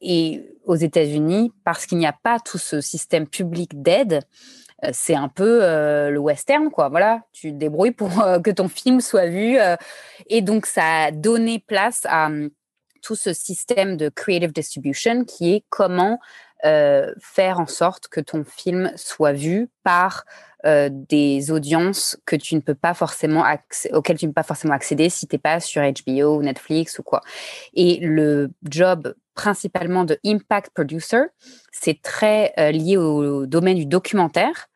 C: et aux États-Unis, parce qu'il n'y a pas tout ce système public d'aide, euh, c'est un peu euh, le western, quoi. Voilà, tu te débrouilles pour euh, que ton film soit vu. et donc, ça a donné place à tout ce système de creative distribution qui est comment faire en sorte que ton film soit vu par des audiences que tu ne peux pas forcément auxquelles tu ne peux pas forcément accéder si tu n'es pas sur HBO ou Netflix ou quoi. Et le job principalement de impact producer, c'est très lié au domaine du documentaire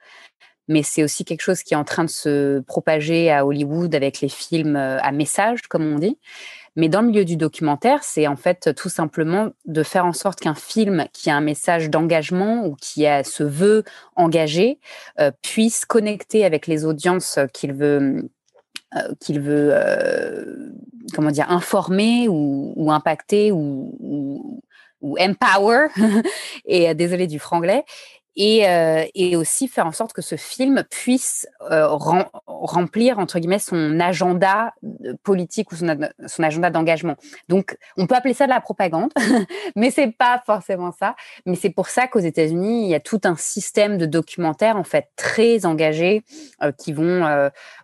C: mais c'est aussi quelque chose qui est en train de se propager à Hollywood avec les films euh, à message, comme on dit. Mais dans le milieu du documentaire, c'est en fait tout simplement de faire en sorte qu'un film qui a un message d'engagement ou qui a, se veut engagé euh, puisse connecter avec les audiences qu'il veut euh, qu'il veut comment dire informer ou, impacter ou, ou, ou empower. Et désolé du franglais et, euh, et, aussi faire en sorte que ce film puisse euh, remplir entre guillemets son agenda euh, politique ou son, agenda d'engagement. Donc, on peut appeler ça de la propagande, mais c'est pas forcément ça. Mais c'est pour ça qu'aux États-Unis, il y a tout un système de documentaires en fait très engagés qui vont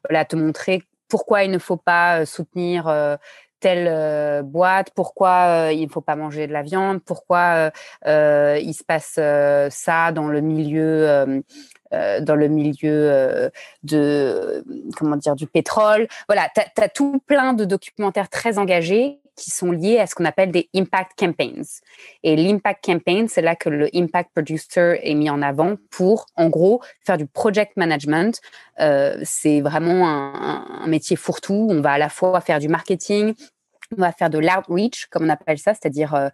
C: voilà, te montrer pourquoi il ne faut pas soutenir telle euh, boîte, pourquoi euh, il ne faut pas manger de la viande, pourquoi euh, il se passe ça dans le milieu dans le milieu de comment dire du pétrole. Voilà, tu as, tout plein de documentaires très engagés qui sont liés à ce qu'on appelle des impact campaigns. Et l'impact campaign, c'est là que le impact producer est mis en avant pour, en gros, faire du project management. c'est vraiment un, un métier fourre-tout. On va à la fois faire du marketing, on va faire de l'outreach, comme on appelle ça, c'est-à-dire euh,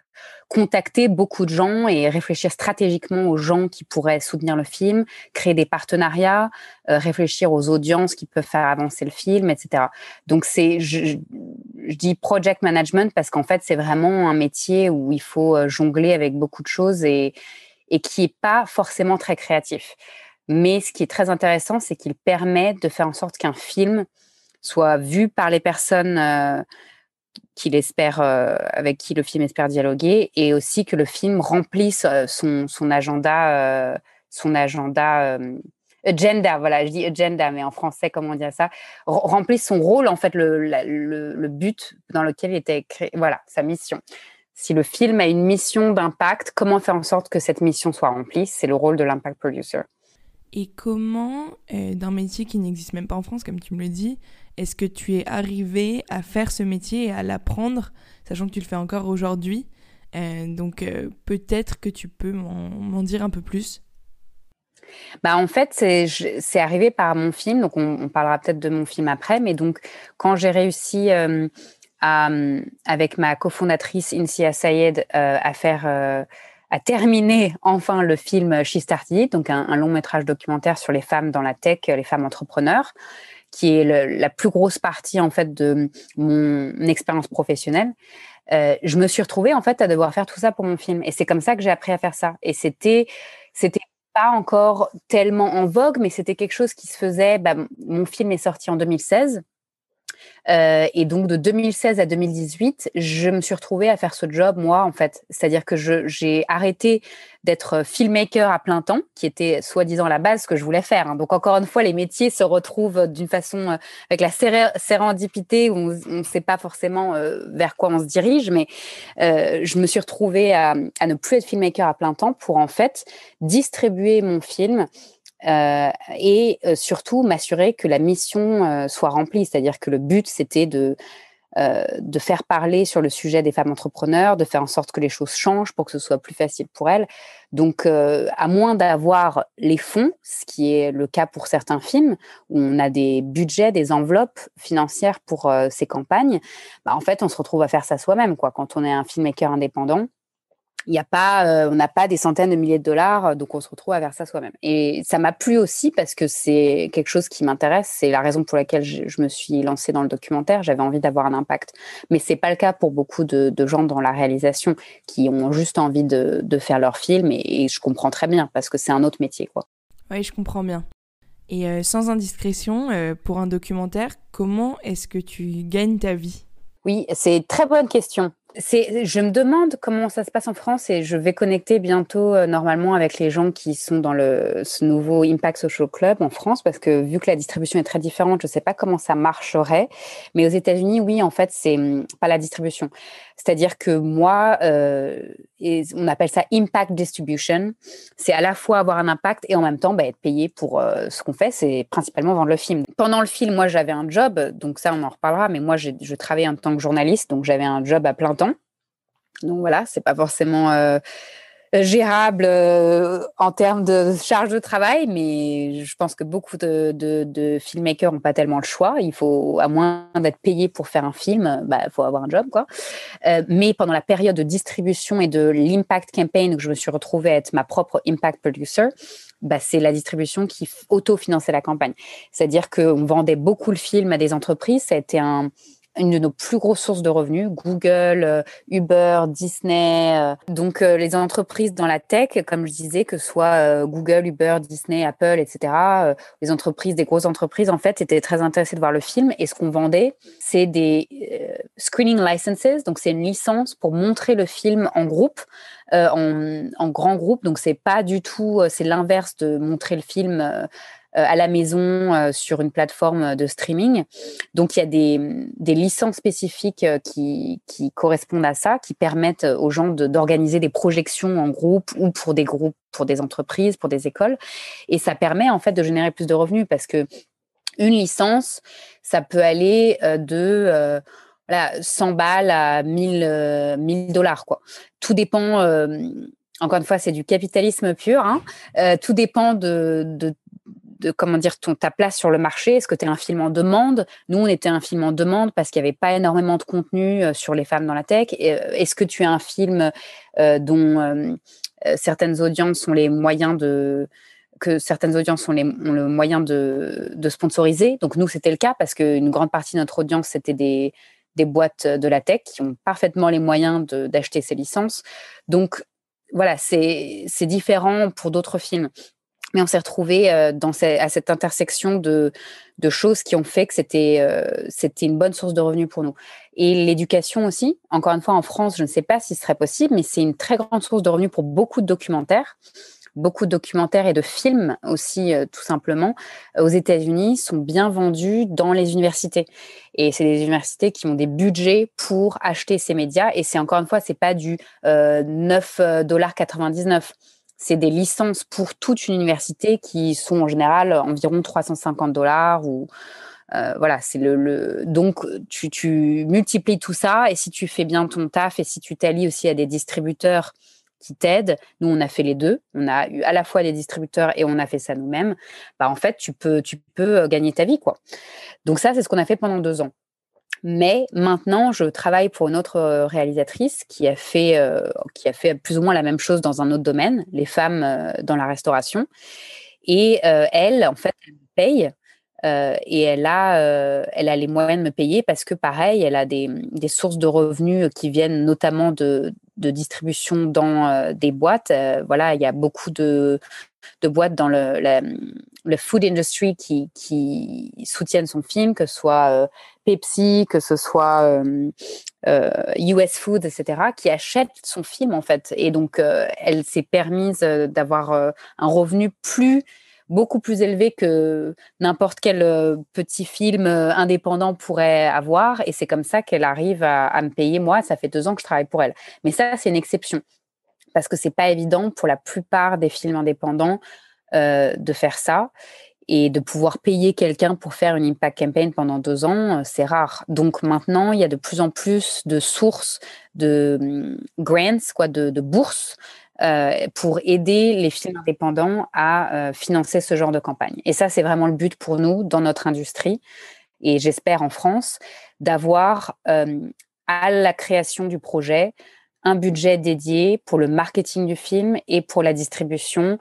C: contacter beaucoup de gens et réfléchir stratégiquement aux gens qui pourraient soutenir le film, créer des partenariats, euh, réfléchir aux audiences qui peuvent faire avancer le film, etc. Donc c'est, je, dis project management parce qu'en fait c'est vraiment un métier où il faut euh, jongler avec beaucoup de choses et, et qui est pas forcément très créatif. Mais ce qui est très intéressant, c'est qu'il permet de faire en sorte qu'un film soit vu par les personnes qu'il espère, euh, avec qui le film espère dialoguer, et aussi que le film remplisse euh, son, agenda, euh, son agenda agenda, voilà, je dis agenda, mais en français, comment on ça, remplisse son rôle, en fait, le, le, but dans lequel il était créé, voilà, sa mission. Si le film a une mission d'impact, comment faire en sorte que cette mission soit remplie? C'est le rôle de l'impact producer.
B: Et comment, d'un métier qui n'existe même pas en France, comme tu me le dis, est-ce que tu es arrivé à faire ce métier et à l'apprendre, sachant que tu le fais encore aujourd'hui euh, Donc euh, peut-être que tu peux m'en dire un peu plus?
C: Bah en fait, c'est arrivé par mon film, donc on, parlera peut-être de mon film après, mais donc quand j'ai réussi euh, à, avec ma cofondatrice Insia Sayed à faire à terminer enfin le film She Started, donc un, un long métrage documentaire sur les femmes dans la tech, les femmes entrepreneurs qui est la plus grosse partie en fait de mon expérience professionnelle. Euh, je me suis retrouvée en fait à devoir faire tout ça pour mon film. Et c'est comme ça que j'ai appris à faire ça. Et c'était c'était pas encore tellement en vogue mais c'était quelque chose qui se faisait. Bah, mon film est sorti en 2016 euh, et donc de 2016 à 2018, je me suis retrouvée à faire ce job moi en fait, c'est-à-dire que j'ai arrêté d'être filmmaker à plein temps, qui était soi-disant la base que je voulais faire. Hein. Donc encore une fois, les métiers se retrouvent d'une façon euh, avec la sérendipité où on ne sait pas forcément euh, vers quoi on se dirige, mais je me suis retrouvée à, à ne plus être filmmaker à plein temps pour en fait distribuer mon film euh, et euh, surtout m'assurer que la mission euh, soit remplie. C'est-à-dire que le but, c'était de, de faire parler sur le sujet des femmes entrepreneurs, de faire en sorte que les choses changent pour que ce soit plus facile pour elles. Donc, à moins d'avoir les fonds, ce qui est le cas pour certains films, où on a des budgets, des enveloppes financières pour ces campagnes, bah, en fait, on se retrouve à faire ça soi-même. Quand on est un filmmaker indépendant, il y a pas, euh, on n'a pas des centaines de milliers de dollars, euh, donc on se retrouve à faire ça soi-même. Et ça m'a plu aussi parce que c'est quelque chose qui m'intéresse. C'est la raison pour laquelle je, me suis lancée dans le documentaire. J'avais envie d'avoir un impact, mais c'est pas le cas pour beaucoup de, gens dans la réalisation qui ont juste envie de, faire leur film. Et, je comprends très bien parce que c'est un autre métier, quoi.
B: Oui, je comprends bien. Et euh, sans indiscrétion, pour un documentaire, comment est-ce que tu gagnes ta vie?
C: Oui, c'est une très bonne question je me demande comment ça se passe en France et je vais connecter bientôt euh, normalement avec les gens qui sont dans ce nouveau Impact Social Club en France parce que vu que la distribution est très différente, je ne sais pas comment ça marcherait. Mais aux États-Unis, oui, en fait, c'est hum, pas la distribution. C'est-à-dire que moi, euh, on appelle ça Impact Distribution. C'est à la fois avoir un impact et en même temps bah, être payé pour euh, ce qu'on fait. C'est principalement vendre le film. Pendant le film, moi, j'avais un job, donc ça, on en reparlera. Mais moi, je travaillais en tant que journaliste, donc j'avais un job à plein temps. Donc voilà, c'est pas forcément euh, gérable euh, en termes de charge de travail, mais je pense que beaucoup de, filmmakers n'ont pas tellement le choix. Il faut, à moins d'être payé pour faire un film, il bah, faut avoir un job. quoi. Euh, mais pendant la période de distribution et de l'impact campaign, où je me suis retrouvée à être ma propre impact producer, bah, c'est la distribution qui auto-finançait la campagne. C'est-à-dire qu'on vendait beaucoup le film à des entreprises. Ça a été un une de nos plus grosses sources de revenus, Google, euh, Uber, Disney. Euh. Donc euh, les entreprises dans la tech, comme je disais, que ce soit Google, Uber, Disney, Apple, etc., les entreprises, des grosses entreprises, en fait, étaient très intéressées de voir le film. Et ce qu'on vendait, c'est des screening licenses. Donc c'est une licence pour montrer le film en groupe. en, en, grand groupe, donc c'est pas du tout, c'est l'inverse de montrer le film euh, à la maison euh, sur une plateforme de streaming. Donc il y a des, licences spécifiques euh, qui, correspondent à ça, qui permettent aux gens d'organiser des projections en groupe ou pour des groupes, pour des entreprises, pour des écoles. Et ça permet en fait de générer plus de revenus parce que une licence, ça peut aller de voilà, 100 balles à 1000 1000 dollars quoi. Tout dépend encore une fois, c'est du capitalisme pur. Hein. tout dépend de, de comment dire ton ta place sur le marché. Est-ce que tu es un film en demande? Nous, on était un film en demande parce qu'il n'y avait pas énormément de contenu sur les femmes dans la tech. Est-ce que tu es un film dont certaines audiences ont les moyens de que certaines audiences ont, les, ont le moyen de, de, sponsoriser? Donc nous, c'était le cas parce qu'une grande partie de notre audience, c'était des, des boîtes de la tech qui ont parfaitement les moyens d'acheter ces licences. Donc voilà, c'est différent pour d'autres films. Mais on s'est retrouvé euh, à cette intersection de, choses qui ont fait que c'était euh, c'était une bonne source de revenus pour nous. Et l'éducation aussi, encore une fois, en France, je ne sais pas si ce serait possible, mais c'est une très grande source de revenus pour beaucoup de documentaires beaucoup de documentaires et de films aussi, euh, tout simplement, aux États-Unis sont bien vendus dans les universités. Et c'est des universités qui ont des budgets pour acheter ces médias. Et c'est encore une fois, c'est pas du euh, 9,99 c'est des licences pour toute une université qui sont en général environ 350 dollars ou euh, voilà, c'est le, le, donc tu, tu multiplies tout ça et si tu fais bien ton taf et si tu t'allies aussi à des distributeurs qui t'aident. Nous, on a fait les deux. On a eu à la fois des distributeurs et on a fait ça nous-mêmes. Bah, en fait, tu peux, tu peux euh, gagner ta vie, quoi. Donc ça, c'est ce qu'on a fait pendant deux ans. Mais maintenant, je travaille pour une autre euh, réalisatrice qui a fait, euh, qui a fait plus ou moins la même chose dans un autre domaine, les femmes dans la restauration. Et elle, en fait, elle me paye et elle a, elle a les moyens de me payer parce que pareil, elle a des, des sources de revenus qui viennent notamment de, de distribution dans euh, des boîtes. Euh, voilà, il y a beaucoup de, de boîtes dans le, le food industry qui, qui, soutiennent son film, que ce soit euh, Pepsi, que ce soit US Food, etc., qui achètent son film en fait. Et donc, elle s'est permise d'avoir un revenu plus beaucoup plus élevé que n'importe quel euh, petit film euh, indépendant pourrait avoir. Et c'est comme ça qu'elle arrive à, me payer. Moi, ça fait deux ans que je travaille pour elle. Mais ça, c'est une exception. Parce que c'est pas évident pour la plupart des films indépendants euh, de faire ça. Et de pouvoir payer quelqu'un pour faire une impact campaign pendant deux ans, c'est rare. Donc maintenant, il y a de plus en plus de sources de hum, grants, quoi, de, bourses euh, pour aider les films indépendants à euh, financer ce genre de campagne. Et ça, c'est vraiment le but pour nous dans notre industrie, et j'espère en France, d'avoir euh, à la création du projet un budget dédié pour le marketing du film et pour la distribution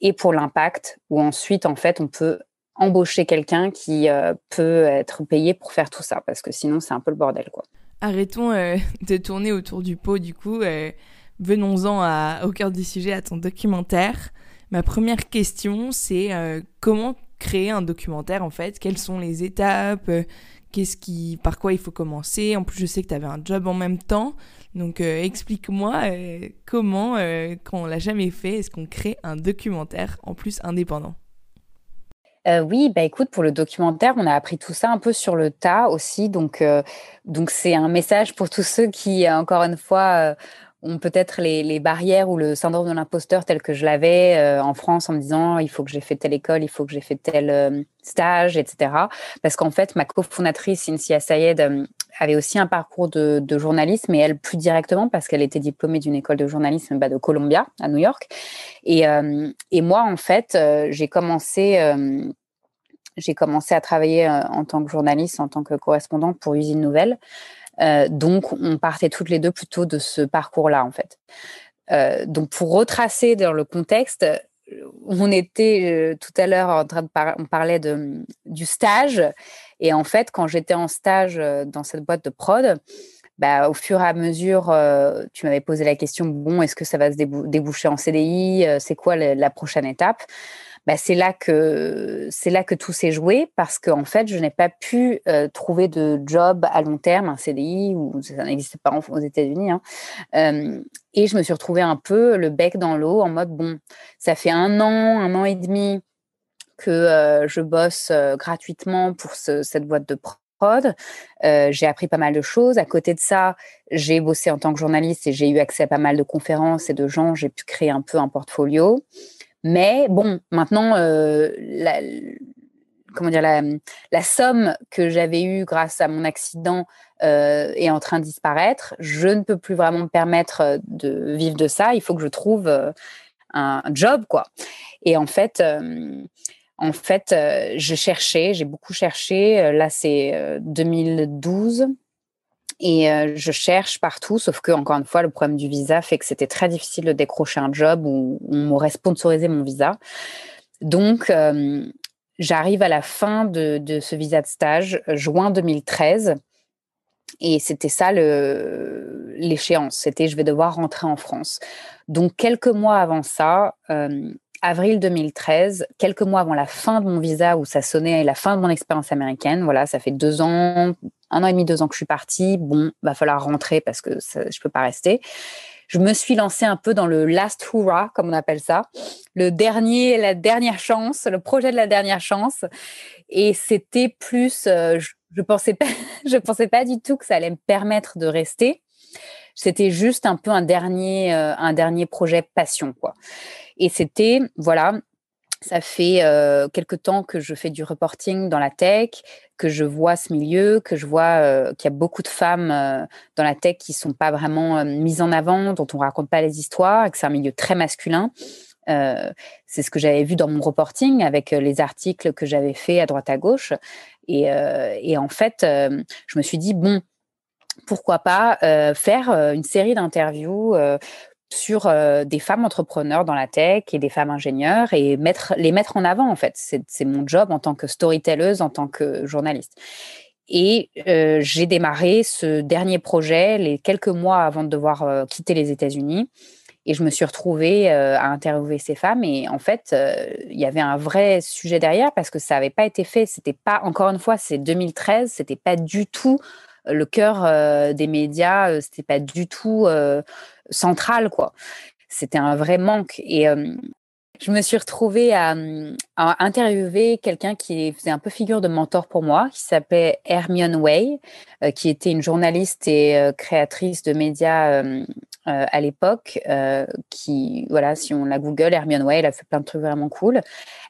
C: et pour l'impact, où ensuite, en fait, on peut embaucher quelqu'un qui peut être payé pour faire tout ça, parce que sinon, c'est un peu le bordel, quoi.
B: Arrêtons de tourner autour du pot, du coup venons-en au cœur du sujet, à ton documentaire. Ma première question, c'est euh, comment créer un documentaire en fait? Quelles sont les étapes? euh, Qu'est-ce qui, par quoi il faut commencer. En plus, je sais que tu avais un job en même temps, donc euh, explique-moi comment, quand on l'a jamais fait, est-ce qu'on crée un documentaire en plus indépendant?
C: Oui, bah écoute, pour le documentaire, on a appris tout ça un peu sur le tas aussi. Donc, donc c'est un message pour tous ceux qui, encore une fois, ont peut-être les, barrières ou le syndrome de l'imposteur tel que je l'avais euh, en France en me disant il faut que j'ai fait telle école, il faut que j'ai fait tel euh, stage, etc. Parce qu'en fait, ma cofondatrice, Insia Sayed, euh, avait aussi un parcours de, journalisme et elle plus directement parce qu'elle était diplômée d'une école de journalisme bah, de Columbia à New York. Et, et moi, en fait, j'ai commencé j'ai commencé à travailler en tant que journaliste, en tant que correspondante pour Usine Nouvelle. Euh, donc, on partait toutes les deux plutôt de ce parcours-là, en fait. Euh, donc, pour retracer dans le contexte, on était euh, tout à l'heure en train de parler, on parlait du stage. Et en fait, quand j'étais en stage dans cette boîte de prod, bah, au fur et à mesure, tu m'avais posé la question bon, est-ce que ça va se déboucher en CDI C'est quoi la, prochaine étape? Bah, c'est là que c'est là que tout s'est joué parce qu'en en fait, je n'ai pas pu euh, trouver de job à long terme, un CDI ou ça n'existait pas aux États-Unis. Hein. Euh, et je me suis retrouvée un peu le bec dans l'eau en mode bon, ça fait un an, un an et demi que euh, je bosse gratuitement pour cette boîte de prod. j'ai appris pas mal de choses. À côté de ça, j'ai bossé en tant que journaliste et j'ai eu accès à pas mal de conférences et de gens. J'ai pu créer un peu un portfolio. Mais bon, maintenant, euh, la, comment dire, la, somme que j'avais eue grâce à mon accident euh, est en train de disparaître. Je ne peux plus vraiment me permettre de vivre de ça. Il faut que je trouve euh, un job, quoi. Et en fait, En fait, je cherchais, j'ai beaucoup cherché. Là, c'est 2012. Et je cherche partout, sauf que, encore une fois, le problème du visa fait que c'était très difficile de décrocher un job où on m'aurait sponsorisé mon visa. Donc, j'arrive à la fin de, ce visa de stage, juin 2013. Et c'était ça l'échéance. C'était je vais devoir rentrer en France. Donc, quelques mois avant ça, avril 2013, quelques mois avant la fin de mon visa où ça sonnait la fin de mon expérience américaine. Voilà, ça fait deux ans, un an et demi, deux ans que je suis partie. Bon, va falloir rentrer parce que je peux pas rester. Je me suis lancée un peu dans le last hurrah, comme on appelle ça, le dernier, la dernière chance, le projet de la dernière chance. Et c'était plus, euh, je, je pensais pas, pensais pas du tout que ça allait me permettre de rester. C'était juste un peu un dernier, euh, un dernier projet passion, quoi. Et c'était, voilà, ça fait euh, quelque temps que je fais du reporting dans la tech, que je vois ce milieu, que je vois qu'il y a beaucoup de femmes dans la tech qui sont pas vraiment mises en avant, dont on raconte pas les histoires, et que c'est un milieu très masculin. c'est ce que j'avais vu dans mon reporting avec les articles que j'avais fait à droite à gauche. Et en fait, je me suis dit bon, pourquoi pas faire une série d'interviews sur des femmes entrepreneurs dans la tech et des femmes ingénieurs et mettre, les mettre en avant, en fait. C'est mon job en tant que storytelleuse, en tant que journaliste. Et j'ai démarré ce dernier projet les quelques mois avant de devoir quitter les États-Unis. Et je me suis retrouvée à interviewer ces femmes. Et en fait, il y avait un vrai sujet derrière parce que ça n'avait pas été fait. C'était pas, encore une fois, c'est 2013, c'était pas du tout le cœur des médias, c'était pas du tout central, quoi. C'était un vrai manque. Et je me suis retrouvée à, interviewer quelqu'un qui faisait un peu figure de mentor pour moi, qui s'appelait Hermione Way, qui était une journaliste et créatrice de médias à l'époque, qui, voilà, si on la Google, Hermione Way, elle a fait plein de trucs vraiment cool.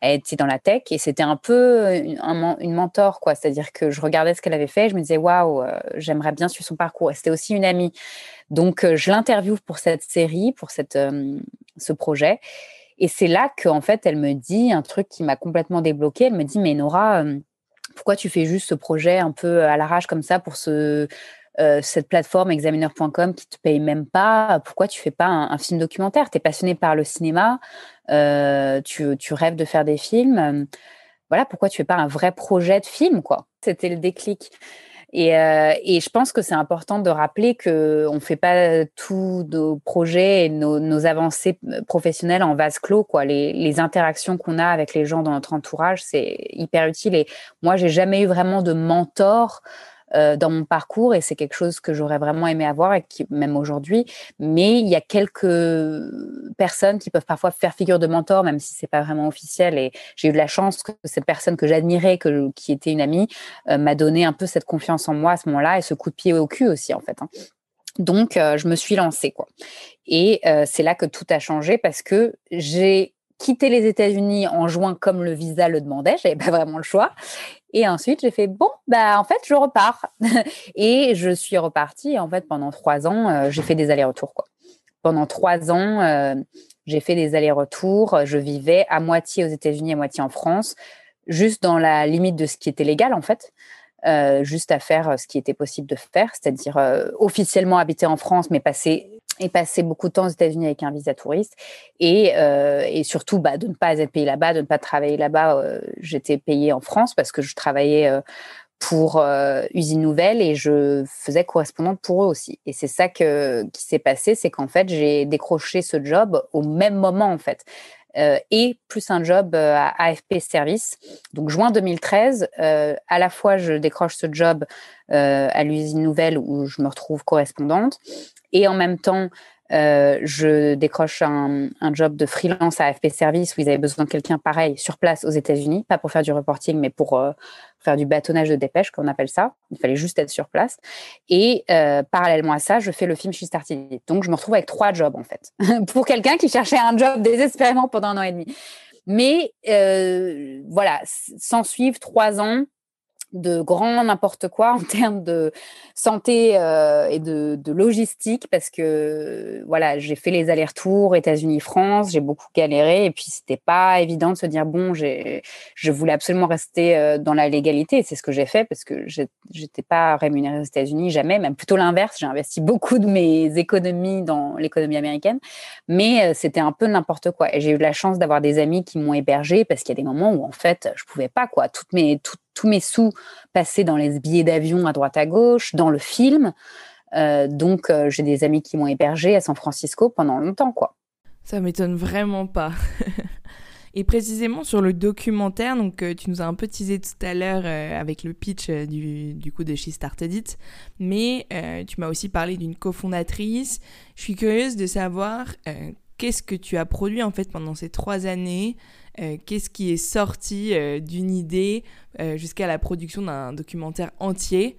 C: Elle était dans la tech et c'était un peu une, une mentor, quoi. C'est-à-dire que je regardais ce qu'elle avait fait, je me disais, waouh, j'aimerais bien suivre son parcours. C'était aussi une amie. Donc, je l'interviewe pour cette série, pour cette, ce projet. Et c'est là qu'en fait, elle me dit un truc qui m'a complètement débloqué. Elle me dit, mais Nora, pourquoi tu fais juste ce projet un peu à l'arrache comme ça pour ce, cette plateforme examiner.com qui te paye même pas Pourquoi tu fais pas un, film documentaire? Tu es passionné par le cinéma, tu, tu, rêves de faire des films. voilà, pourquoi tu fais pas un vrai projet de film quoi? C'était le déclic. Euh, et, je pense que c'est important de rappeler qu'on ne fait pas tous nos projets et nos, avancées professionnelles en vase clos. Quoi. Les, les interactions qu'on a avec les gens dans notre entourage, c'est hyper utile. Et moi, j'ai jamais eu vraiment de mentor euh, dans mon parcours et c'est quelque chose que j'aurais vraiment aimé avoir et qui même aujourd'hui. Mais il y a quelques personnes qui peuvent parfois faire figure de mentor, même si c'est pas vraiment officiel. Et j'ai eu de la chance que cette personne que j'admirais, que qui était une amie, euh, m'a donné un peu cette confiance en moi à ce moment-là et ce coup de pied au cul aussi en fait. Hein. Donc, euh, je me suis lancée, quoi. Et c'est là que tout a changé parce que j'ai quitté les États-Unis en juin comme le visa le demandait, j'avais pas vraiment le choix. Et ensuite, j'ai fait bon, bah en fait, je repars. et je suis repartie. en fait, pendant trois ans, euh, j'ai fait des allers-retours. Pendant trois ans, euh, j'ai fait des allers-retours. Je vivais à moitié aux États-Unis, à moitié en France, juste dans la limite de ce qui était légal, en fait. Euh, juste à faire ce qui était possible de faire, c'est-à-dire officiellement habiter en France, mais passer et passer beaucoup de temps aux États-Unis avec un visa touriste et, euh, surtout bah, de ne pas être payé là-bas, de ne pas travailler là-bas. Euh, j'étais payée en France parce que je travaillais euh, pour Usine Nouvelle et je faisais correspondante pour eux aussi. Et c'est ça qui s'est passé, c'est qu'en fait j'ai décroché ce job au même moment en fait. Et plus un job à AFP Service. Donc juin 2013, à la fois je décroche ce job à l'usine Nouvelle où je me retrouve correspondante et en même temps, euh, je décroche un, job de freelance à AFP Service où ils avaient besoin de quelqu'un pareil sur place aux États-Unis, pas pour faire du reporting, mais pour euh, faire du bâtonnage de dépêche, comme on appelle ça. Il fallait juste être sur place. Et euh, parallèlement à ça, je fais le film She Started Donc, je me retrouve avec trois jobs, en fait, pour quelqu'un qui cherchait un job désespérément pendant un an et demi. Mais voilà, sans suivre trois ans de grand n'importe quoi en termes de santé euh, et de, logistique parce que voilà j'ai fait les allers-retours États-Unis-France j'ai beaucoup galéré et puis c'était pas évident de se dire bon j'ai je voulais absolument rester euh, dans la légalité c'est ce que j'ai fait parce que j'étais pas rémunérée aux États-Unis jamais même plutôt l'inverse j'ai investi beaucoup de mes économies dans l'économie américaine mais euh, c'était un peu n'importe quoi et j'ai eu la chance d'avoir des amis qui m'ont hébergé parce qu'il y a des moments où en fait je pouvais pas quoi. Toutes mes toutes tous mes sous passaient dans les billets d'avion à droite à gauche, dans le film. Euh, donc, euh, j'ai des amis qui m'ont hébergé à San Francisco pendant longtemps, quoi.
B: Ça m'étonne vraiment pas. Et précisément sur le documentaire, donc euh, tu nous as un peu teasé tout à l'heure avec le pitch du, coup de She Started It, mais tu m'as aussi parlé d'une cofondatrice. Je suis curieuse de savoir qu'est-ce que tu as produit en fait pendant ces trois années euh, qu'est-ce qui est sorti euh, d'une idée euh, jusqu'à la production d'un documentaire entier?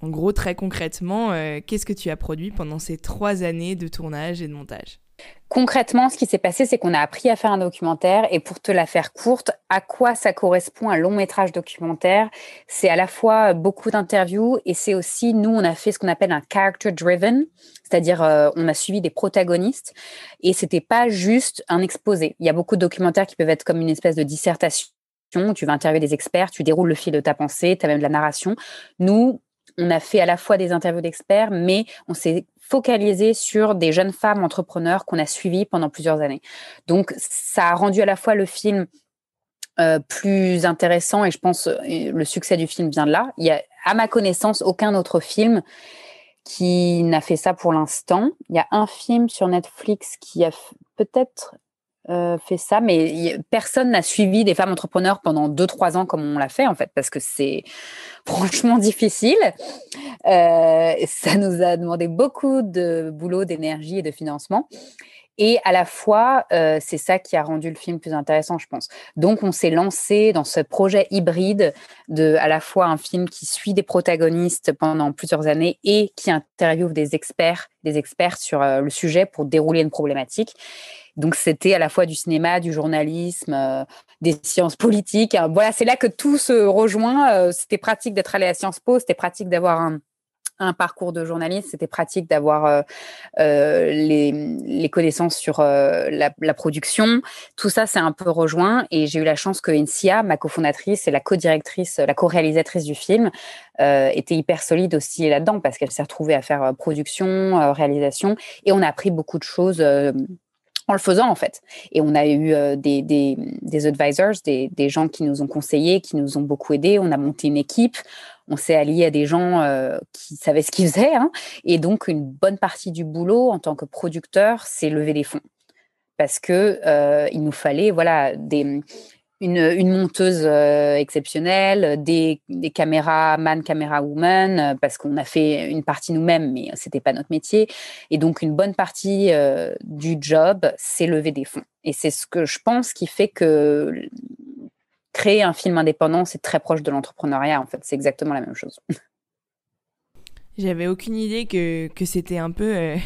B: En gros, très concrètement, qu'est-ce que tu as produit pendant ces trois années de tournage et de montage?
C: Concrètement, ce qui s'est passé, c'est qu'on a appris à faire un documentaire et pour te la faire courte, à quoi ça correspond un long métrage documentaire? C'est à la fois beaucoup d'interviews et c'est aussi, nous, on a fait ce qu'on appelle un character driven, c'est-à-dire euh, on a suivi des protagonistes et c'était pas juste un exposé. Il y a beaucoup de documentaires qui peuvent être comme une espèce de dissertation. Tu vas interviewer des experts, tu déroules le fil de ta pensée, tu as même de la narration. Nous, on a fait à la fois des interviews d'experts, mais on s'est focalisé sur des jeunes femmes entrepreneurs qu'on a suivies pendant plusieurs années. Donc, ça a rendu à la fois le film euh, plus intéressant et je pense euh, le succès du film vient de là. Il y a, à ma connaissance, aucun autre film qui n'a fait ça pour l'instant. Il y a un film sur Netflix qui a peut-être euh, fait ça, mais personne n'a suivi des femmes entrepreneurs pendant 2-3 ans comme on l'a fait, en fait, parce que c'est franchement difficile. Euh, ça nous a demandé beaucoup de boulot, d'énergie et de financement. Et à la fois, euh, c'est ça qui a rendu le film plus intéressant, je pense. Donc, on s'est lancé dans ce projet hybride de à la fois un film qui suit des protagonistes pendant plusieurs années et qui interviewe des experts, des experts sur le sujet pour dérouler une problématique. Donc, c'était à la fois du cinéma, du journalisme, euh, des sciences politiques. Voilà, c'est là que tout se rejoint. c'était pratique d'être allé à Sciences Po, c'était pratique d'avoir un parcours de journaliste, c'était pratique d'avoir euh, euh, les, connaissances sur euh, la, production. Tout ça, c'est un peu rejoint et j'ai eu la chance que Insia, ma cofondatrice et la co-directrice, la co-réalisatrice du film, était hyper solide aussi là-dedans parce qu'elle s'est retrouvée à faire production, réalisation et on a appris beaucoup de choses en le faisant en fait. Et on a eu des, des, advisors, des, des, gens qui nous ont conseillés, qui nous ont beaucoup aidés. On a monté une équipe on s'est allié à des gens euh, qui savaient ce qu'ils faisaient. Hein. et donc, une bonne partie du boulot en tant que producteur, c'est lever des fonds. Parce que euh, il nous fallait voilà, des, une, monteuse euh, exceptionnelle, des, des caméramans, caméra-woman, parce qu'on a fait une partie nous-mêmes, mais ce n'était pas notre métier. Et donc, une bonne partie du job, c'est lever des fonds. Et c'est ce que je pense qui fait que créer un film indépendant, c'est très proche de l'entrepreneuriat, en fait. C'est exactement la même chose.
B: J'avais aucune idée que, que c'était un peu euh,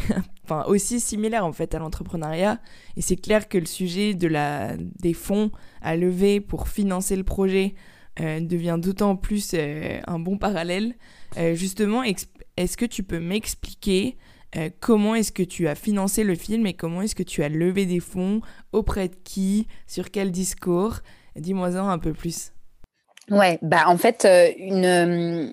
B: aussi similaire en fait à l'entrepreneuriat. Et c'est clair que le sujet de la, des fonds à lever pour financer le projet euh, devient d'autant plus euh, un bon parallèle. justement, est-ce que tu peux m'expliquer comment est-ce que tu as financé le film et comment est-ce que tu as levé des fonds, auprès de qui, sur quel discours? Dis-moi-en un peu plus.
C: Ouais, bah en fait, euh, une, euh,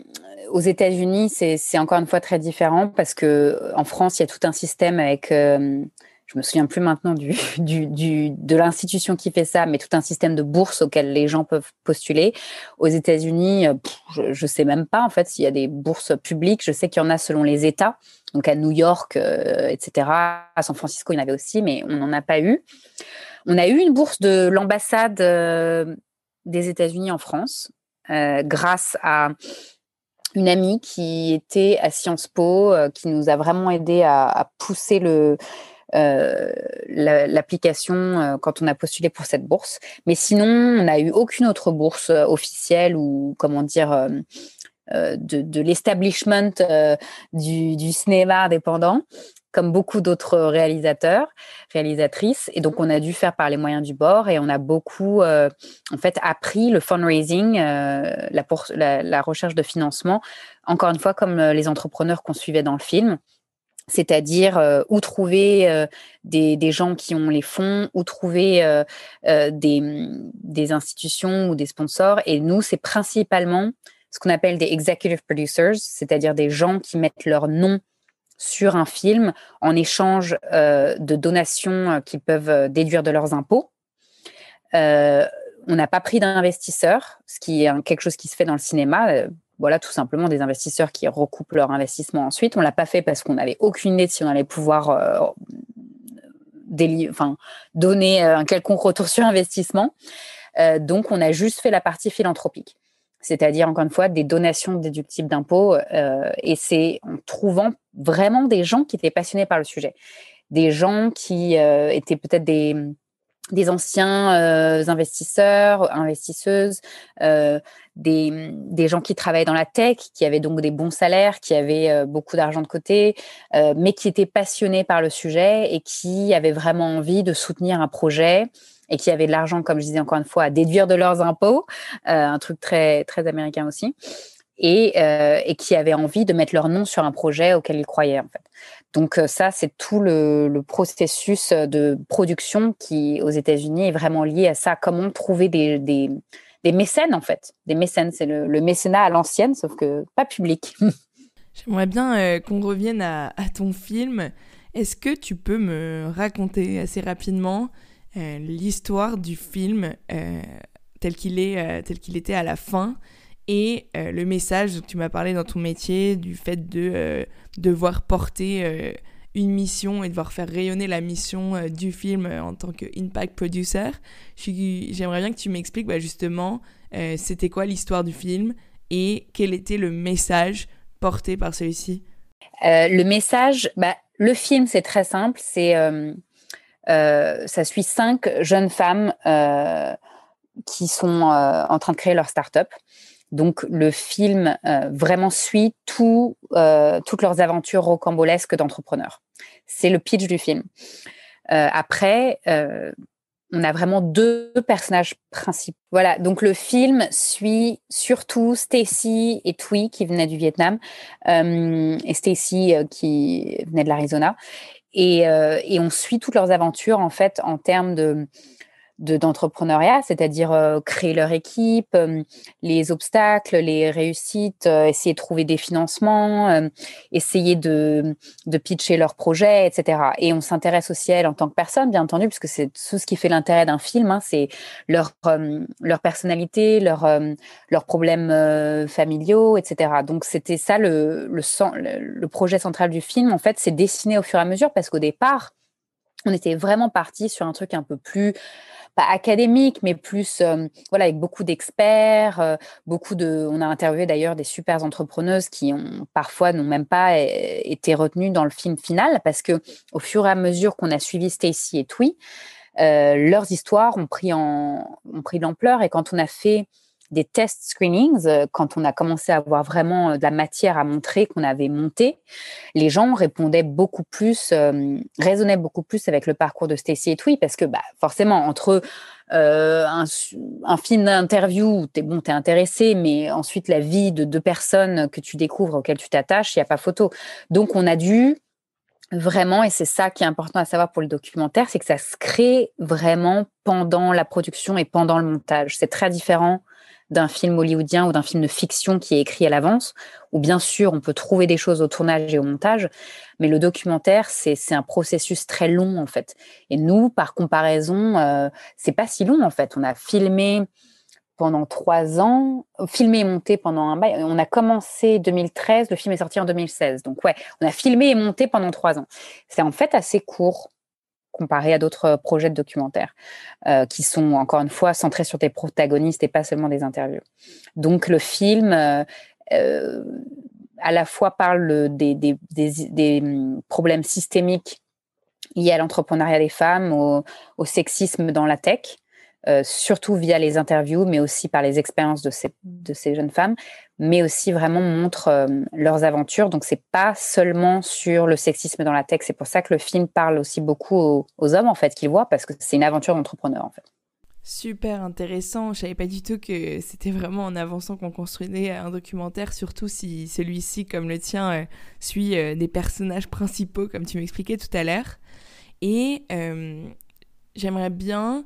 C: aux États-Unis, c'est encore une fois très différent parce que en France, il y a tout un système avec, euh, je me souviens plus maintenant du, du, de l'institution qui fait ça, mais tout un système de bourses auxquelles les gens peuvent postuler. Aux États-Unis, je, je sais même pas en fait s'il y a des bourses publiques. Je sais qu'il y en a selon les États. Donc à New York, etc. À San Francisco, il y en avait aussi, mais on n'en a pas eu. On a eu une bourse de l'ambassade euh, des États-Unis en France euh, grâce à une amie qui était à Sciences Po, euh, qui nous a vraiment aidé à, pousser le, l'application quand on a postulé pour cette bourse. Mais sinon, on n'a eu aucune autre bourse officielle ou comment dire de, l'establishment du, du, cinéma indépendant. Comme beaucoup d'autres réalisateurs, réalisatrices. Et donc, on a dû faire par les moyens du bord et on a beaucoup, en fait, appris le fundraising, la, la, recherche de financement, encore une fois, comme les entrepreneurs qu'on suivait dans le film c'est-à-dire euh, où trouver euh, des, gens qui ont les fonds, où trouver euh, des, institutions ou des sponsors. Et nous, c'est principalement ce qu'on appelle des executive producers, c'est-à-dire des gens qui mettent leur nom sur un film en échange de donations qu'ils peuvent déduire de leurs impôts. on n'a pas pris d'investisseurs, ce qui est quelque chose qui se fait dans le cinéma voilà, tout simplement des investisseurs qui recoupent leur investissement ensuite. On l'a pas fait parce qu'on n'avait aucune idée si on allait pouvoir euh, donner euh, un quelconque retour sur investissement. Euh, donc, on a juste fait la partie philanthropique, c'est-à-dire encore une fois des donations déductibles d'impôts. et c'est en trouvant vraiment des gens qui étaient passionnés par le sujet, des gens qui étaient peut-être des des anciens euh, investisseurs, investisseuses, euh, des, des, gens qui travaillaient dans la tech, qui avaient donc des bons salaires, qui avaient euh, beaucoup d'argent de côté, mais qui étaient passionnés par le sujet et qui avaient vraiment envie de soutenir un projet et qui avaient de l'argent, comme je disais encore une fois, à déduire de leurs impôts, un truc très, très américain aussi. Et, et, qui avaient envie de mettre leur nom sur un projet auquel ils croyaient en fait. Donc euh, ça, c'est tout le, processus de production qui, aux États-Unis, est vraiment lié à ça. Comment trouver des, mécènes, en fait. Des mécènes, c'est le, mécénat à l'ancienne, sauf que pas public.
B: J'aimerais bien euh, qu'on revienne à, ton film. Est-ce que tu peux me raconter assez rapidement euh, l'histoire du film tel qu'il est, tel qu'il était à la fin et le message dont tu m'as parlé dans ton métier du fait de devoir porter euh, une mission et devoir faire rayonner la mission euh, du film euh, en tant que impact producer. J'aimerais bien que tu m'expliques bah, justement c'était quoi l'histoire du film et quel était le message porté par celui-ci?
C: le message, bah, le film c'est très simple, c'est ça suit cinq jeunes femmes qui sont en train de créer leur start-up. Donc le film euh, vraiment suit tout, euh, toutes leurs aventures rocambolesques d'entrepreneurs. C'est le pitch du film. Euh, après, on a vraiment deux personnages principaux. Voilà, donc le film suit surtout Stacy et Tui qui venaient du Vietnam et Stacy qui venait de l'Arizona. Et, et, on suit toutes leurs aventures en fait en termes de d'entrepreneuriat, c'est-à-dire euh, créer leur équipe, euh, les obstacles, les réussites, euh, essayer de trouver des financements, essayer de, de pitcher leurs projets, etc. Et on s'intéresse aussi à elles en tant que personne, bien entendu, puisque c'est tout ce qui fait l'intérêt d'un film, hein, c'est leur, leur personnalité, leur, leurs problèmes familiaux, etc. Donc c'était ça le, le, le projet central du film, en fait, c'est dessiné au fur et à mesure, parce qu'au départ, on était vraiment parti sur un truc un peu plus académique, mais plus euh, voilà avec beaucoup d'experts, euh, beaucoup de. On a interviewé d'ailleurs des super entrepreneuses qui ont parfois n'ont même pas euh, été retenues dans le film final parce que au fur et à mesure qu'on a suivi Stacy et Twee, leurs histoires ont pris en ont pris l'ampleur et quand on a fait des test screenings, euh, quand on a commencé à avoir vraiment euh, de la matière à montrer qu'on avait monté, les gens répondaient beaucoup plus, euh, raisonnaient beaucoup plus avec le parcours de Stacy et Twee, parce que bah, forcément, entre un, film d'interview où tu es, bon, es intéressé, mais ensuite la vie de deux personnes que tu découvres, auxquelles tu t'attaches, il n'y a pas photo. Donc, on a dû vraiment, et c'est ça qui est important à savoir pour le documentaire, c'est que ça se crée vraiment pendant la production et pendant le montage. C'est très différent d'un film hollywoodien ou d'un film de fiction qui est écrit à l'avance, où bien sûr on peut trouver des choses au tournage et au montage, mais le documentaire c'est un processus très long en fait. Et nous, par comparaison, euh, c'est pas si long en fait. On a filmé pendant trois ans, filmé et monté pendant un bail. On a commencé 2013, le film est sorti en 2016. Donc ouais, on a filmé et monté pendant trois ans. C'est en fait assez court comparé à d'autres projets de documentaires euh, qui sont encore une fois centrés sur des protagonistes et pas seulement des interviews. Donc le film euh, euh, à la fois parle des, hum, problèmes systémiques liés à l'entrepreneuriat des femmes, au, sexisme dans la tech, surtout via les interviews, mais aussi par les expériences de ces, jeunes femmes, mais aussi vraiment montrent leurs aventures. Donc, c'est pas seulement sur le sexisme dans la tech. C'est pour ça que le film parle aussi beaucoup aux, hommes, en fait, qu'ils voient, parce que c'est une aventure d'entrepreneur, en fait.
B: Super intéressant. Je savais pas du tout que c'était vraiment en avançant qu'on construisait un documentaire, surtout si celui-ci, comme le tien, euh, suit euh, des personnages principaux, comme tu m'expliquais tout à l'heure. Et euh, j'aimerais bien,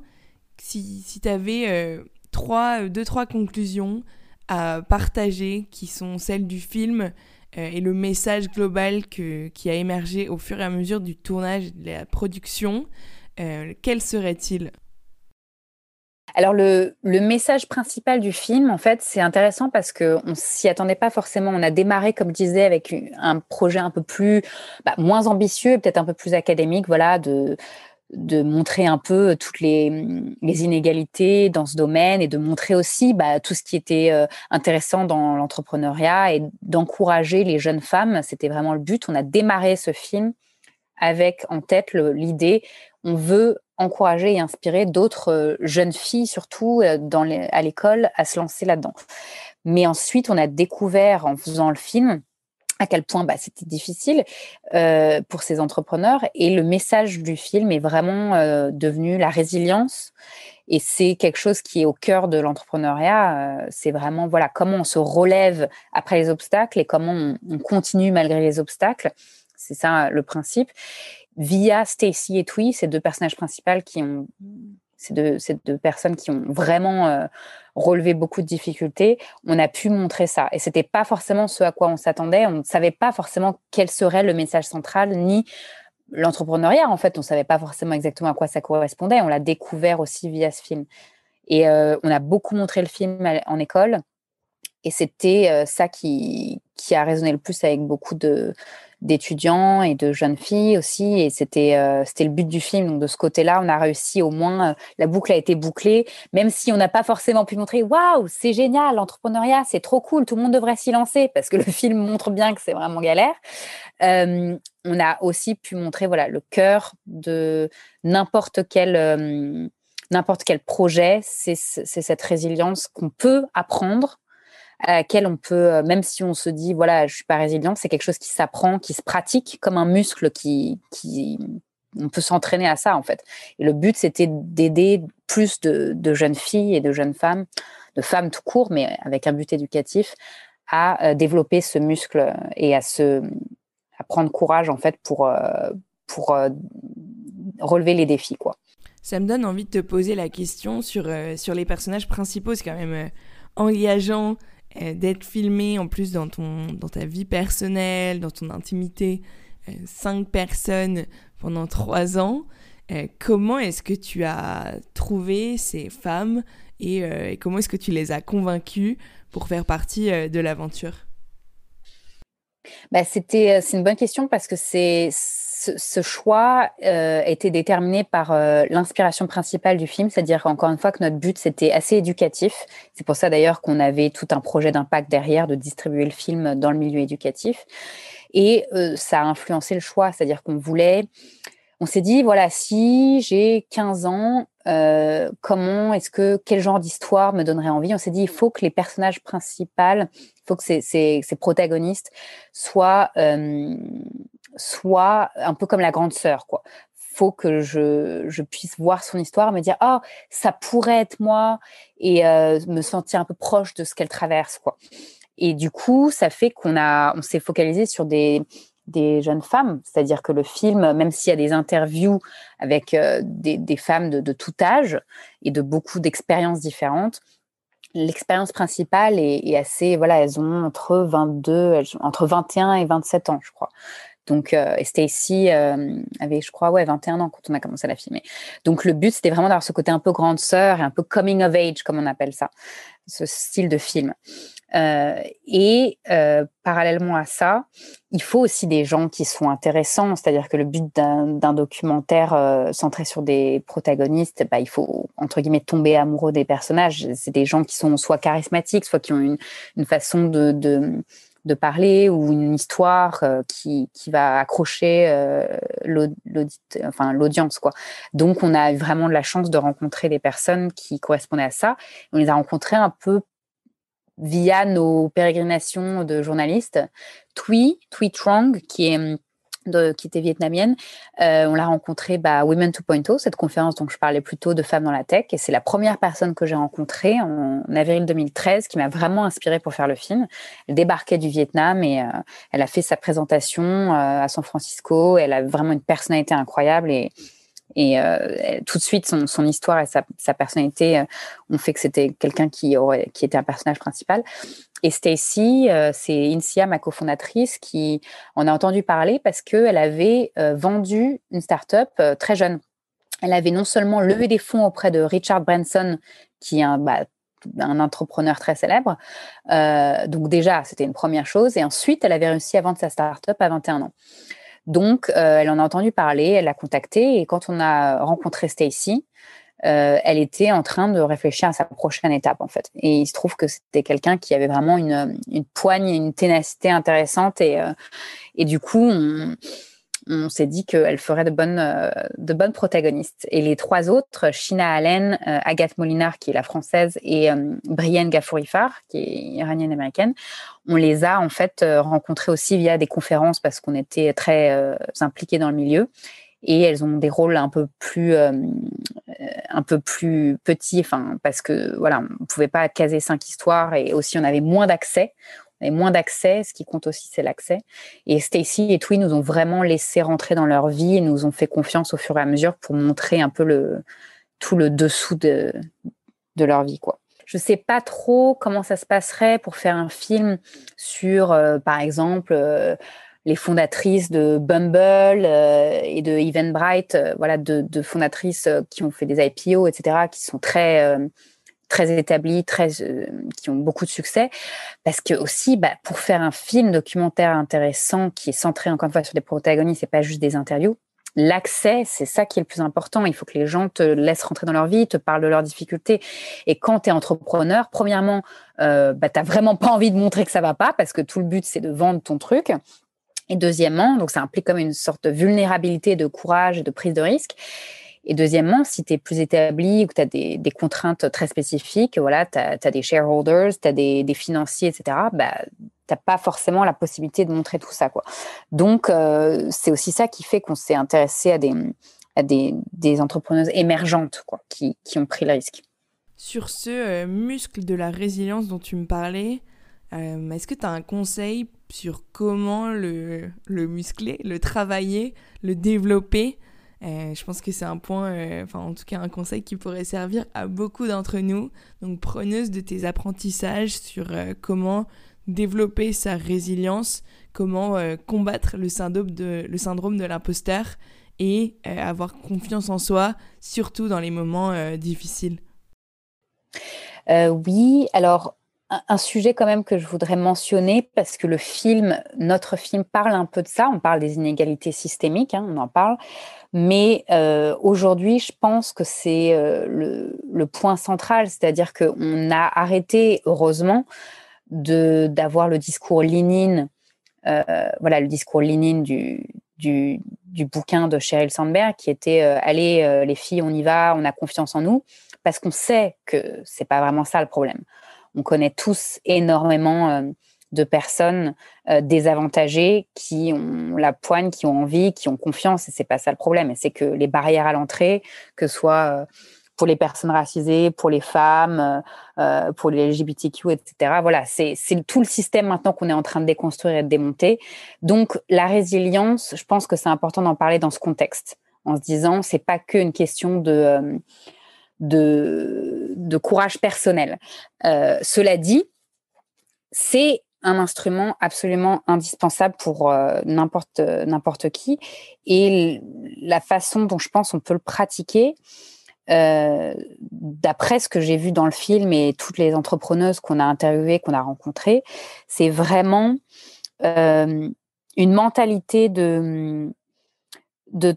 B: si, si tu avais trois, deux, trois conclusions à partager, qui sont celles du film et le message global que, qui a émergé au fur et à mesure du tournage et de la production, quel serait-il?
C: Alors le, message principal du film, en fait, c'est intéressant parce qu'on ne s'y attendait pas forcément. On a démarré, comme je disais, avec un projet un peu plus, bah, moins ambitieux, peut-être un peu plus académique, voilà, de de montrer un peu toutes les, inégalités dans ce domaine et de montrer aussi bah, tout ce qui était euh, intéressant dans l'entrepreneuriat et d'encourager les jeunes femmes. C'était vraiment le but. On a démarré ce film avec en tête l'idée, on veut encourager et inspirer d'autres euh, jeunes filles, surtout euh, dans à l'école, à se lancer là-dedans. Mais ensuite, on a découvert en faisant le film à quel point bah, c'était difficile euh, pour ces entrepreneurs. Et le message du film est vraiment devenu la résilience. Et c'est quelque chose qui est au cœur de l'entrepreneuriat. c'est vraiment voilà comment on se relève après les obstacles et comment on, on continue malgré les obstacles. C'est ça le principe via Stacy et Twee, ces deux personnages principaux qui ont ces deux, personnes qui ont vraiment euh, relevé beaucoup de difficultés, on a pu montrer ça. Et c'était pas forcément ce à quoi on s'attendait. On ne savait pas forcément quel serait le message central, ni l'entrepreneuriat. En fait, on ne savait pas forcément exactement à quoi ça correspondait. On l'a découvert aussi via ce film. Et euh, on a beaucoup montré le film en école. Et c'était euh, ça qui, a résonné le plus avec beaucoup de, d'étudiants et de jeunes filles aussi. Et c'était euh, c'était le but du film. Donc de ce côté-là, on a réussi au moins, euh, la boucle a été bouclée, même si on n'a pas forcément pu montrer waouh, c'est génial, l'entrepreneuriat, c'est trop cool, tout le monde devrait s'y lancer parce que le film montre bien que c'est vraiment galère. On a aussi pu montrer voilà le cœur de n'importe quel n'importe quel projet, c'est cette résilience qu'on peut apprendre à laquelle on peut, euh, même si on se dit, voilà, je suis pas résilient, c'est quelque chose qui s'apprend, qui se pratique comme un muscle qui, qui on peut s'entraîner à ça en fait. Et le but, c'était d'aider plus de, jeunes filles et de jeunes femmes, de femmes tout court, mais avec un but éducatif, à euh, développer ce muscle et à se, à prendre courage en fait pour, euh, pour relever les défis quoi.
B: Ça me donne envie de te poser la question sur, sur les personnages principaux. C'est quand même engageant euh, d'être filmé en plus dans, ton, dans ta vie personnelle, dans ton intimité, euh, cinq personnes pendant trois ans. Euh, comment est-ce que tu as trouvé ces femmes et, comment est-ce que tu les as convaincues pour faire partie de l'aventure?
C: Bah, c'est une bonne question parce que c'est ce, choix euh, était déterminé par euh, l'inspiration principale du film, c'est-à-dire encore une fois que notre but c'était assez éducatif. C'est pour ça d'ailleurs qu'on avait tout un projet d'impact derrière de distribuer le film dans le milieu éducatif. Et euh, ça a influencé le choix, c'est-à-dire qu'on voulait, on s'est dit voilà si j'ai 15 ans, comment est-ce que quel genre d'histoire me donnerait envie? On s'est dit il faut que les personnages principaux, il faut que ces, protagonistes soient soit un peu comme la grande sœur, quoi. Faut que je, je puisse voir son histoire, me dire oh ça pourrait être moi et euh, me sentir un peu proche de ce qu'elle traverse, quoi. Et du coup, ça fait qu'on a, on s'est focalisé sur des des jeunes femmes, c'est-à-dire que le film, même s'il y a des interviews avec euh, des, des, femmes de, tout âge et de beaucoup d'expériences différentes, l'expérience principale est, est, assez, voilà, elles ont entre 22, entre 21 et 27 ans, je crois. Donc, euh, Stacy euh, avait, je crois, ouais, 21 ans quand on a commencé à la filmer. Donc, le but, c'était vraiment d'avoir ce côté un peu grande sœur et un peu coming of age, comme on appelle ça, ce style de film. Euh, et parallèlement à ça, il faut aussi des gens qui sont intéressants. C'est-à-dire que le but d'un documentaire centré sur des protagonistes, bah, il faut entre guillemets tomber amoureux des personnages. C'est des gens qui sont soit charismatiques, soit qui ont une, façon de de parler ou une histoire qui, qui, va accrocher enfin, l'audience. Quoi. Donc, on a eu vraiment de la chance de rencontrer des personnes qui correspondaient à ça. On les a rencontrés un peu via nos pérégrinations de journalistes. Tui, Tui Trong, qui est de, qui était vietnamienne. Euh, on l'a rencontrée bah, Women 2.0, cette conférence dont je parlais plus tôt de femmes dans la tech. Et c'est la première personne que j'ai rencontrée en, avril 2013 qui m'a vraiment inspirée pour faire le film. Elle débarquait du Vietnam et euh, elle a fait sa présentation euh, à San Francisco. Elle a vraiment une personnalité incroyable et, et tout de suite, son, histoire et sa, personnalité ont fait que c'était quelqu'un qui, qui était un personnage principal. Et Stacy, euh, c'est Insia, ma cofondatrice, qui en a entendu parler parce qu'elle avait euh, vendu une start-up euh, très jeune. Elle avait non seulement levé des fonds auprès de Richard Branson, qui est un, bah, un entrepreneur très célèbre. donc déjà, c'était une première chose. Et ensuite, elle avait réussi à vendre sa start-up à 21 ans. Donc, elle en a entendu parler, elle l'a contacté. Et quand on a rencontré Stacy, euh, elle était en train de réfléchir à sa prochaine étape en fait. Et il se trouve que c'était quelqu'un qui avait vraiment une, une poigne, une ténacité intéressante et, euh, et du coup on, on s'est dit qu'elle ferait de bonnes, euh, de bonnes protagonistes. Et les trois autres, Shina Allen, Agathe Molinar, qui est la française, et Brienne Gafourifar, qui est iranienne-américaine, on les a en fait rencontrés aussi via des conférences parce qu'on était très impliqués dans le milieu et elles ont des rôles un peu plus euh, un peu plus petits parce que voilà on pouvait pas caser cinq histoires et aussi on avait moins d'accès avait moins d'accès ce qui compte aussi c'est l'accès et Stacy et Twin nous ont vraiment laissé rentrer dans leur vie et nous ont fait confiance au fur et à mesure pour montrer un peu tout le dessous de leur vie quoi je sais pas trop comment ça se passerait pour faire un film sur, euh, par exemple, euh, les fondatrices de Bumble euh, et de Eventbrite, voilà, de, fondatrices qui ont fait des IPO, etc., qui sont très très établies, très, qui ont beaucoup de succès, parce que aussi, bah, pour faire un film documentaire intéressant qui est centré encore une fois sur des protagonistes, c'est pas juste des interviews. L'accès, c'est ça qui est le plus important. Il faut que les gens te laissent rentrer dans leur vie, te parlent de leurs difficultés. Et quand tu es entrepreneur, premièrement, euh, bah, tu vraiment pas envie de montrer que ça va pas, parce que tout le but, c'est de vendre ton truc. Et deuxièmement, donc ça implique comme une sorte de vulnérabilité, de courage et de prise de risque. Et deuxièmement, si tu es plus établi ou que tu as des, contraintes très spécifiques, voilà, tu as, des shareholders, tu as des, financiers, etc., bah, tu n'as pas forcément la possibilité de montrer tout ça. Quoi. Donc, euh, c'est aussi ça qui fait qu'on s'est intéressé à des, à des, entrepreneuses émergentes quoi, qui, qui ont pris le risque.
B: Sur ce euh, muscle de la résilience dont tu me parlais, euh, est-ce que tu as un conseil sur comment le, muscler, le travailler, le développer euh, Je pense que c'est un point, euh, en tout cas un conseil qui pourrait servir à beaucoup d'entre nous. Donc preneuse de tes apprentissages sur comment développer sa résilience, comment combattre le syndrome de l'imposteur et avoir confiance en soi, surtout dans les moments difficiles.
C: oui, alors un sujet quand même que je voudrais mentionner parce que le film, notre film parle un peu de ça. On parle des inégalités systémiques, hein, on en parle. Mais euh, aujourd'hui, je pense que c'est euh, le, point central, c'est-à-dire qu'on a arrêté, heureusement, de d'avoir le discours Lénine, euh, voilà, le discours Lénine du, du, bouquin de Sheryl Sandberg, qui était allez, les filles, on y va, on a confiance en nous, parce qu'on sait que c'est pas vraiment ça le problème on connaît tous énormément euh, de personnes euh, désavantagées qui ont la poigne, qui ont envie, qui ont confiance. Et c'est pas ça le problème. C'est que les barrières à l'entrée, que ce soit euh, pour les personnes racisées, pour les femmes, pour les LGBTQ, etc. Voilà, c'est tout le système maintenant qu'on est en train de déconstruire et de démonter. Donc la résilience, je pense que c'est important d'en parler dans ce contexte, en se disant c'est pas qu'une question de de, courage personnel. Euh, cela dit, c'est un instrument absolument indispensable pour euh, n'importe n'importe qui et la façon dont je pense on peut le pratiquer euh, d'après ce que j'ai vu dans le film et toutes les entrepreneuses qu'on a interviewées qu'on a rencontrées c'est vraiment une mentalité de de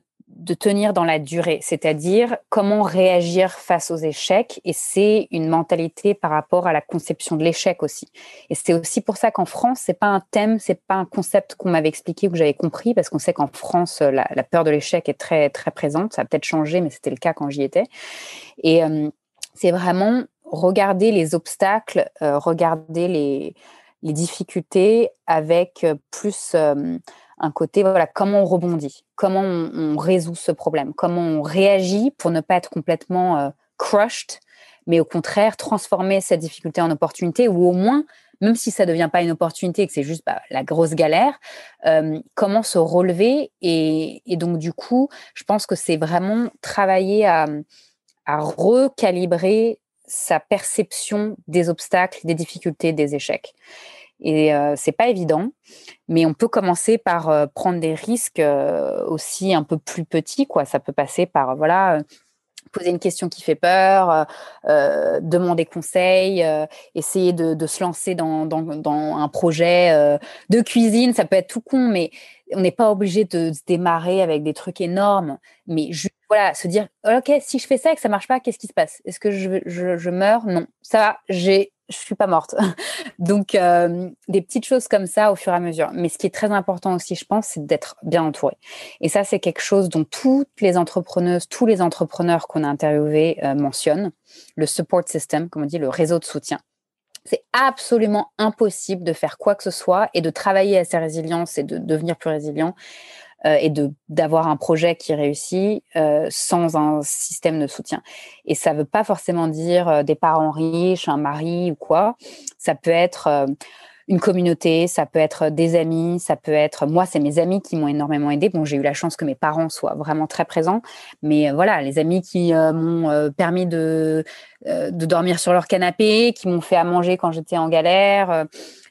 C: de tenir dans la durée, c'est-à-dire comment réagir face aux échecs. Et c'est une mentalité par rapport à la conception de l'échec aussi. Et c'est aussi pour ça qu'en France, c'est pas un thème, c'est pas un concept qu'on m'avait expliqué ou que j'avais compris, parce qu'on sait qu'en France, la, peur de l'échec est très très présente. Ça a peut-être changé, mais c'était le cas quand j'y étais. Et euh, c'est vraiment regarder les obstacles, euh, regarder les, difficultés avec euh, plus un côté, voilà, comment on rebondit, comment on, résout ce problème, comment on réagit pour ne pas être complètement euh, crushed, mais au contraire transformer cette difficulté en opportunité ou au moins, même si ça ne devient pas une opportunité et que c'est juste bah, la grosse galère, euh, comment se relever et, donc du coup, je pense que c'est vraiment travailler à, à recalibrer sa perception des obstacles, des difficultés, des échecs. Et euh, c'est pas évident, mais on peut commencer par euh, prendre des risques euh, aussi un peu plus petits, quoi. Ça peut passer par voilà poser une question qui fait peur, demander conseil, essayer de, se lancer dans, un projet de cuisine. Ça peut être tout con, mais on n'est pas obligé de se démarrer avec des trucs énormes. Mais voilà, se dire, ok, si je fais ça et que ça marche pas, qu'est-ce qui se passe? Est-ce que je, je meurs? Non, ça j'ai je suis pas morte. Donc, euh, des petites choses comme ça au fur et à mesure. Mais ce qui est très important aussi, je pense, c'est d'être bien entouré. Et ça, c'est quelque chose dont toutes les entrepreneuses, tous les entrepreneurs qu'on a interviewés euh, mentionnent. Le support system, comme on dit, le réseau de soutien. C'est absolument impossible de faire quoi que ce soit et de travailler à sa résilience et de devenir plus résilient euh, et de d'avoir un projet qui réussit euh, sans un système de soutien. Et ça ne veut pas forcément dire euh, des parents riches, un mari ou quoi. Ça peut être une communauté, ça peut être des amis, ça peut être moi, c'est mes amis qui m'ont énormément aidé. Bon, j'ai eu la chance que mes parents soient vraiment très présents, mais voilà, les amis qui m'ont permis de de dormir sur leur canapé, qui m'ont fait à manger quand j'étais en galère.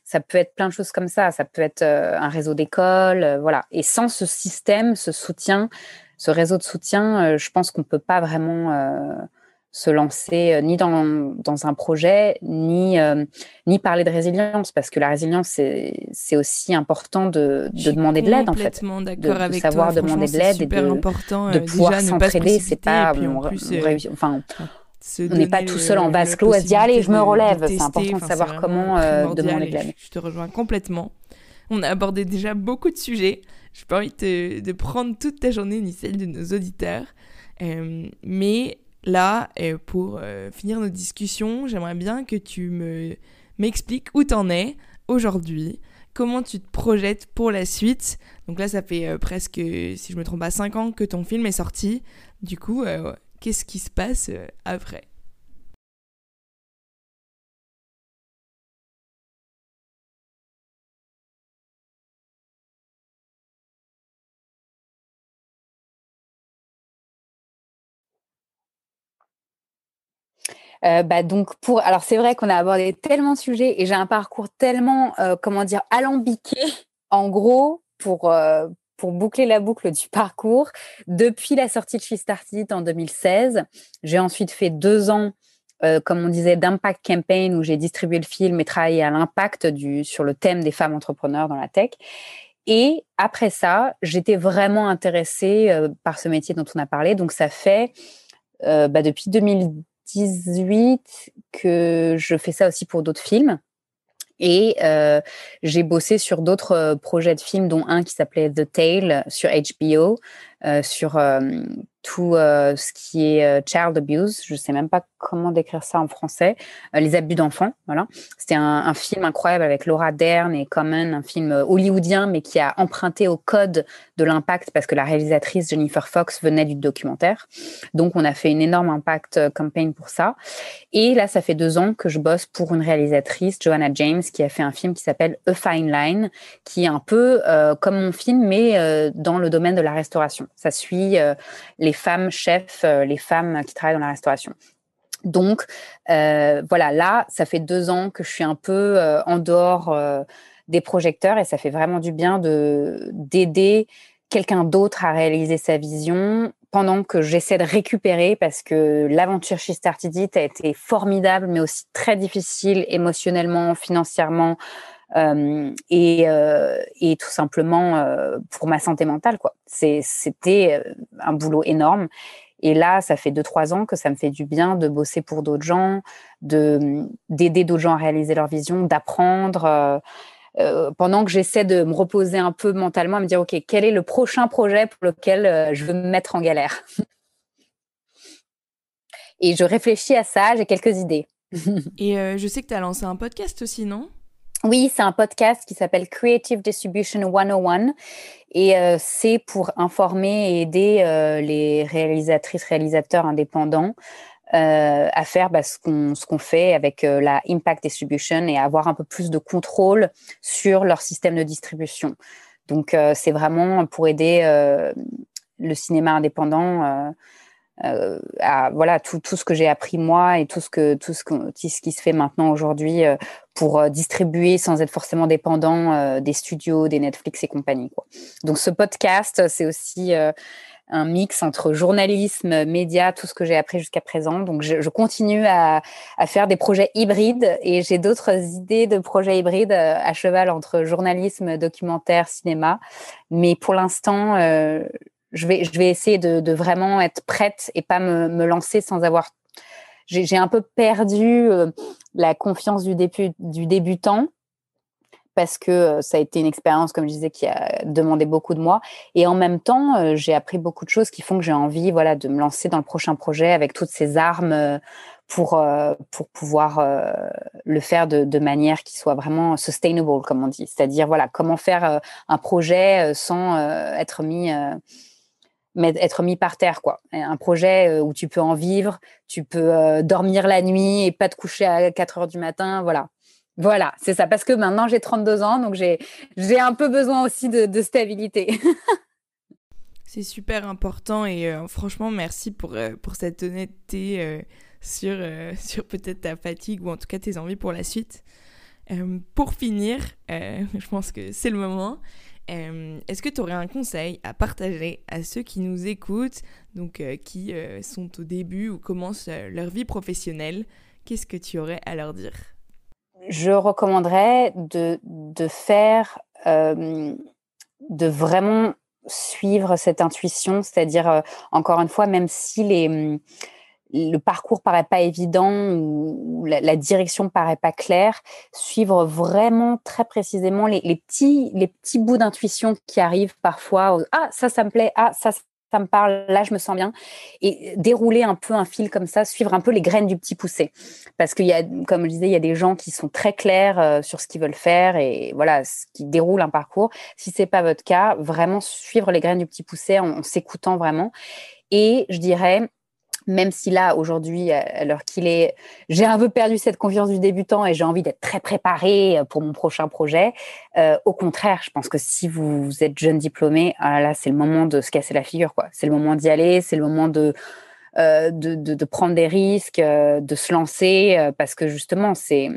C: Ça peut être plein de choses comme ça. Ça peut être euh, un réseau d'école, euh, voilà. Et sans ce système, ce soutien, ce réseau de soutien, euh, je pense qu'on ne peut pas vraiment se lancer ni dans, dans, un projet, ni, ni parler de résilience, parce que la résilience, c'est aussi important de, de demander de l'aide, en fait.
B: De, de
C: savoir demander de l'aide et de,
B: important,
C: de pouvoir s'entraider. C'est pas. enfin, on n'est pas tout seul en vase clos à se dire allez, je me relève. C'est important de savoir comment euh, demander de l'aide.
B: Je te rejoins complètement. On a abordé déjà beaucoup de sujets. Je n'ai pas envie de, prendre toute ta journée ni celle de nos auditeurs. Euh, mais là, euh, pour finir notre discussion, j'aimerais bien que tu me m'expliques où tu en es aujourd'hui, comment tu te projettes pour la suite? Donc là, ça fait presque, si je me trompe pas, 5 ans que ton film est sorti. Du coup, qu'est-ce qui se passe euh, après.
C: Euh, bah donc pour alors c'est vrai qu'on a abordé tellement de sujets et j'ai un parcours tellement euh, comment dire alambiqué en gros pour pour boucler la boucle du parcours, depuis la sortie de She Started en 2016, j'ai ensuite fait deux ans, euh, comme on disait, d'impact campaign où j'ai distribué le film et travaillé à l'impact sur le thème des femmes entrepreneurs dans la tech. Et après ça, j'étais vraiment intéressée euh, par ce métier dont on a parlé. Donc ça fait euh, bah, depuis 2018 que je fais ça aussi pour d'autres films. Et euh, j'ai bossé sur d'autres euh, projets de films, dont un qui s'appelait The Tale sur HBO, euh, sur tout euh, ce qui est child abuse. Je ne sais même pas comment décrire ça en français. les abus d'enfants, voilà. C'était un, film incroyable avec Laura Dern et Common, un film hollywoodien, mais qui a emprunté au code de l'impact parce que la réalisatrice Jennifer Fox venait du documentaire. Donc, on a fait une énorme impact campaign pour ça. Et là, ça fait deux ans que je bosse pour une réalisatrice, Joanna James, qui a fait un film qui s'appelle A Fine Line, qui est un peu comme mon film, mais dans le domaine de la restauration. Ça suit euh, les femmes chefs, euh, les femmes qui travaillent dans la restauration. Donc, euh, voilà, là, ça fait deux ans que je suis un peu en dehors des projecteurs et ça fait vraiment du bien de d'aider quelqu'un d'autre à réaliser sa vision pendant que j'essaie de récupérer parce que l'aventure chez Started It a été formidable mais aussi très difficile émotionnellement, financièrement, et, et, tout simplement pour ma santé mentale. quoi. C'était un boulot énorme. Et là, ça fait deux, trois ans que ça me fait du bien de bosser pour d'autres gens, de d'aider d'autres gens à réaliser leur vision, d'apprendre. Euh, pendant que j'essaie de me reposer un peu mentalement, à me dire, OK, quel est le prochain projet pour lequel euh, je veux me mettre en galère? Et je réfléchis à ça, j'ai quelques idées.
B: Et euh, je sais que tu as lancé un podcast aussi, non?
C: Oui, c'est un podcast qui s'appelle Creative Distribution 101 et c'est pour informer et aider les réalisatrices, réalisateurs indépendants euh, à faire bah, ce qu'on fait avec euh, la impact distribution et avoir un peu plus de contrôle sur leur système de distribution. Donc euh, c'est vraiment pour aider le cinéma indépendant à voilà tout, tout ce que j'ai appris moi et tout ce que tout ce, ce qui se fait maintenant aujourd'hui pour distribuer sans être forcément dépendant des studios, des Netflix et compagnie. Quoi. Donc ce podcast, c'est aussi un mix entre journalisme, médias, tout ce que j'ai appris jusqu'à présent. Donc, je, continue à, faire des projets hybrides et j'ai d'autres idées de projets hybrides euh, à cheval entre journalisme, documentaire, cinéma. Mais pour l'instant, euh, je, vais, je vais essayer de, vraiment être prête et pas me, lancer sans avoir. J'ai un peu perdu euh, la confiance du, du débutant parce que euh, ça a été une expérience, comme je disais, qui a demandé beaucoup de moi. Et en même temps, euh, j'ai appris beaucoup de choses qui font que j'ai envie voilà, de me lancer dans le prochain projet avec toutes ces armes pour, pour pouvoir le faire de, de, manière qui soit vraiment sustainable, comme on dit. C'est-à-dire, voilà, comment faire un projet sans être mis être mis par terre quoi. Un projet où tu peux en vivre, tu peux dormir la nuit et pas te coucher à 4 heures du matin, voilà. Voilà, c'est ça. Parce que maintenant, j'ai 32 ans, donc j'ai un peu besoin aussi de, stabilité.
B: c'est super important et euh, franchement, merci pour, euh, pour cette honnêteté euh, sur, sur peut-être ta fatigue ou en tout cas tes envies pour la suite. pour finir, je pense que c'est le moment. Est-ce que tu aurais un conseil à partager à ceux qui nous écoutent, donc qui sont au début ou commencent leur vie professionnelle? Qu'est-ce que tu aurais à leur dire?
C: Je recommanderais de, de faire, euh, de vraiment suivre cette intuition, c'est-à-dire, euh, encore une fois, même si les, le parcours paraît pas évident ou la, la direction paraît pas claire, suivre vraiment très précisément les, petits, les petits bouts d'intuition qui arrivent parfois. Ah, ça, ça me plaît. Ah, ça, ça me parle, là je me sens bien, et dérouler un peu un fil comme ça, suivre un peu les graines du petit poussé, parce qu'il y a, comme je disais, il y a des gens qui sont très clairs euh, sur ce qu'ils veulent faire et voilà, ce qui déroule un parcours. Si c'est pas votre cas, vraiment suivre les graines du petit poussé en s'écoutant vraiment. Et je dirais même si là, aujourd'hui, alors qu'il est, j'ai un peu perdu cette confiance du débutant et j'ai envie d'être très préparée euh, pour mon prochain projet. Euh, au contraire, je pense que si vous, êtes jeune diplômé, ah là, c'est le moment de se casser la figure, quoi. C'est le moment d'y aller, c'est le moment de, euh, de, prendre des risques, de se lancer, parce que justement, c'est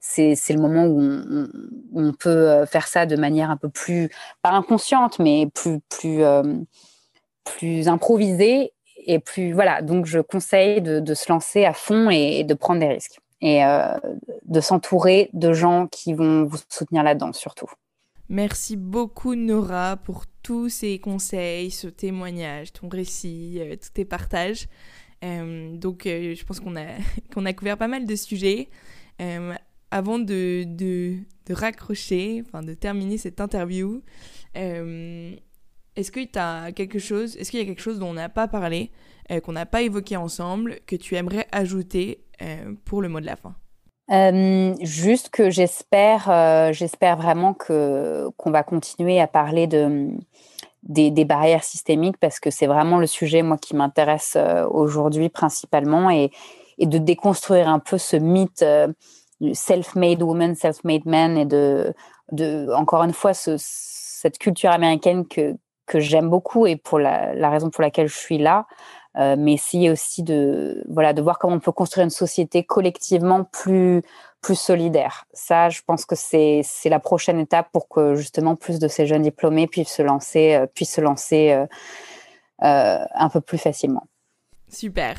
C: c'est, le moment où on, on, peut faire ça de manière un peu plus, pas inconsciente, mais plus, plus, plus improvisée et plus voilà. Donc je conseille de, se lancer à fond et, de prendre des risques et euh, de s'entourer de gens qui vont vous soutenir là-dedans surtout.
B: Merci beaucoup Nora pour tous ces conseils, ce témoignage, ton récit, euh, tous tes partages. Euh, donc je pense qu'on a, qu'on a couvert pas mal de sujets. avant de, de, de, raccrocher, enfin de terminer cette interview, est-ce que as quelque chose, est-ce qu'il y a quelque chose dont on n'a pas parlé, euh, qu'on n'a pas évoqué ensemble, que tu aimerais ajouter euh, pour le mot de la fin?
C: Euh, juste que j'espère, j'espère vraiment que qu'on va continuer à parler de des, barrières systémiques parce que c'est vraiment le sujet moi qui m'intéresse aujourd'hui principalement et, et de déconstruire un peu ce mythe self-made woman, self-made man et de de encore une fois ce, cette culture américaine que que j'aime beaucoup et pour la, la, raison pour laquelle je suis là, euh, mais essayer aussi de voilà de voir comment on peut construire une société collectivement plus plus solidaire. Ça, je pense que c'est c'est la prochaine étape pour que justement plus de ces jeunes diplômés puissent se lancer euh, puissent se lancer euh, euh, un peu plus facilement.
B: Super.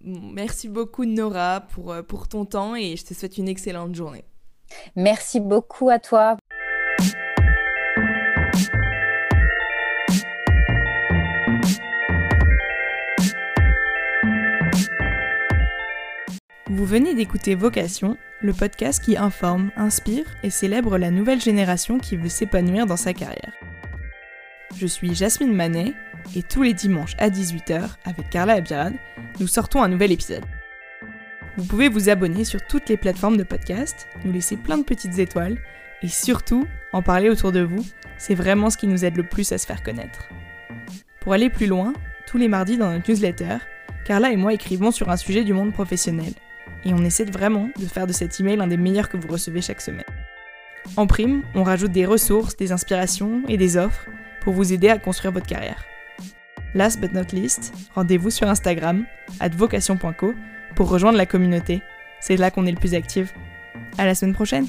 B: Merci beaucoup Nora pour pour ton temps et je te souhaite une excellente journée.
C: Merci beaucoup à toi.
B: Vous venez d'écouter Vocation, le podcast qui informe, inspire et célèbre la nouvelle génération qui veut s'épanouir dans sa carrière. Je suis Jasmine Manet et tous les dimanches à 18h, avec Carla Abirad, nous sortons un nouvel épisode. Vous pouvez vous abonner sur toutes les plateformes de podcast, nous laisser plein de petites étoiles et surtout en parler autour de vous, c'est vraiment ce qui nous aide le plus à se faire connaître. Pour aller plus loin, tous les mardis dans notre newsletter, Carla et moi écrivons sur un sujet du monde professionnel et on essaie vraiment de faire de cet email un des meilleurs que vous recevez chaque semaine. En prime, on rajoute des ressources, des inspirations et des offres pour vous aider à construire votre carrière. Last but not least, rendez-vous sur Instagram, vocation.co, pour rejoindre la communauté. C'est là qu'on est le plus actif. À la semaine prochaine!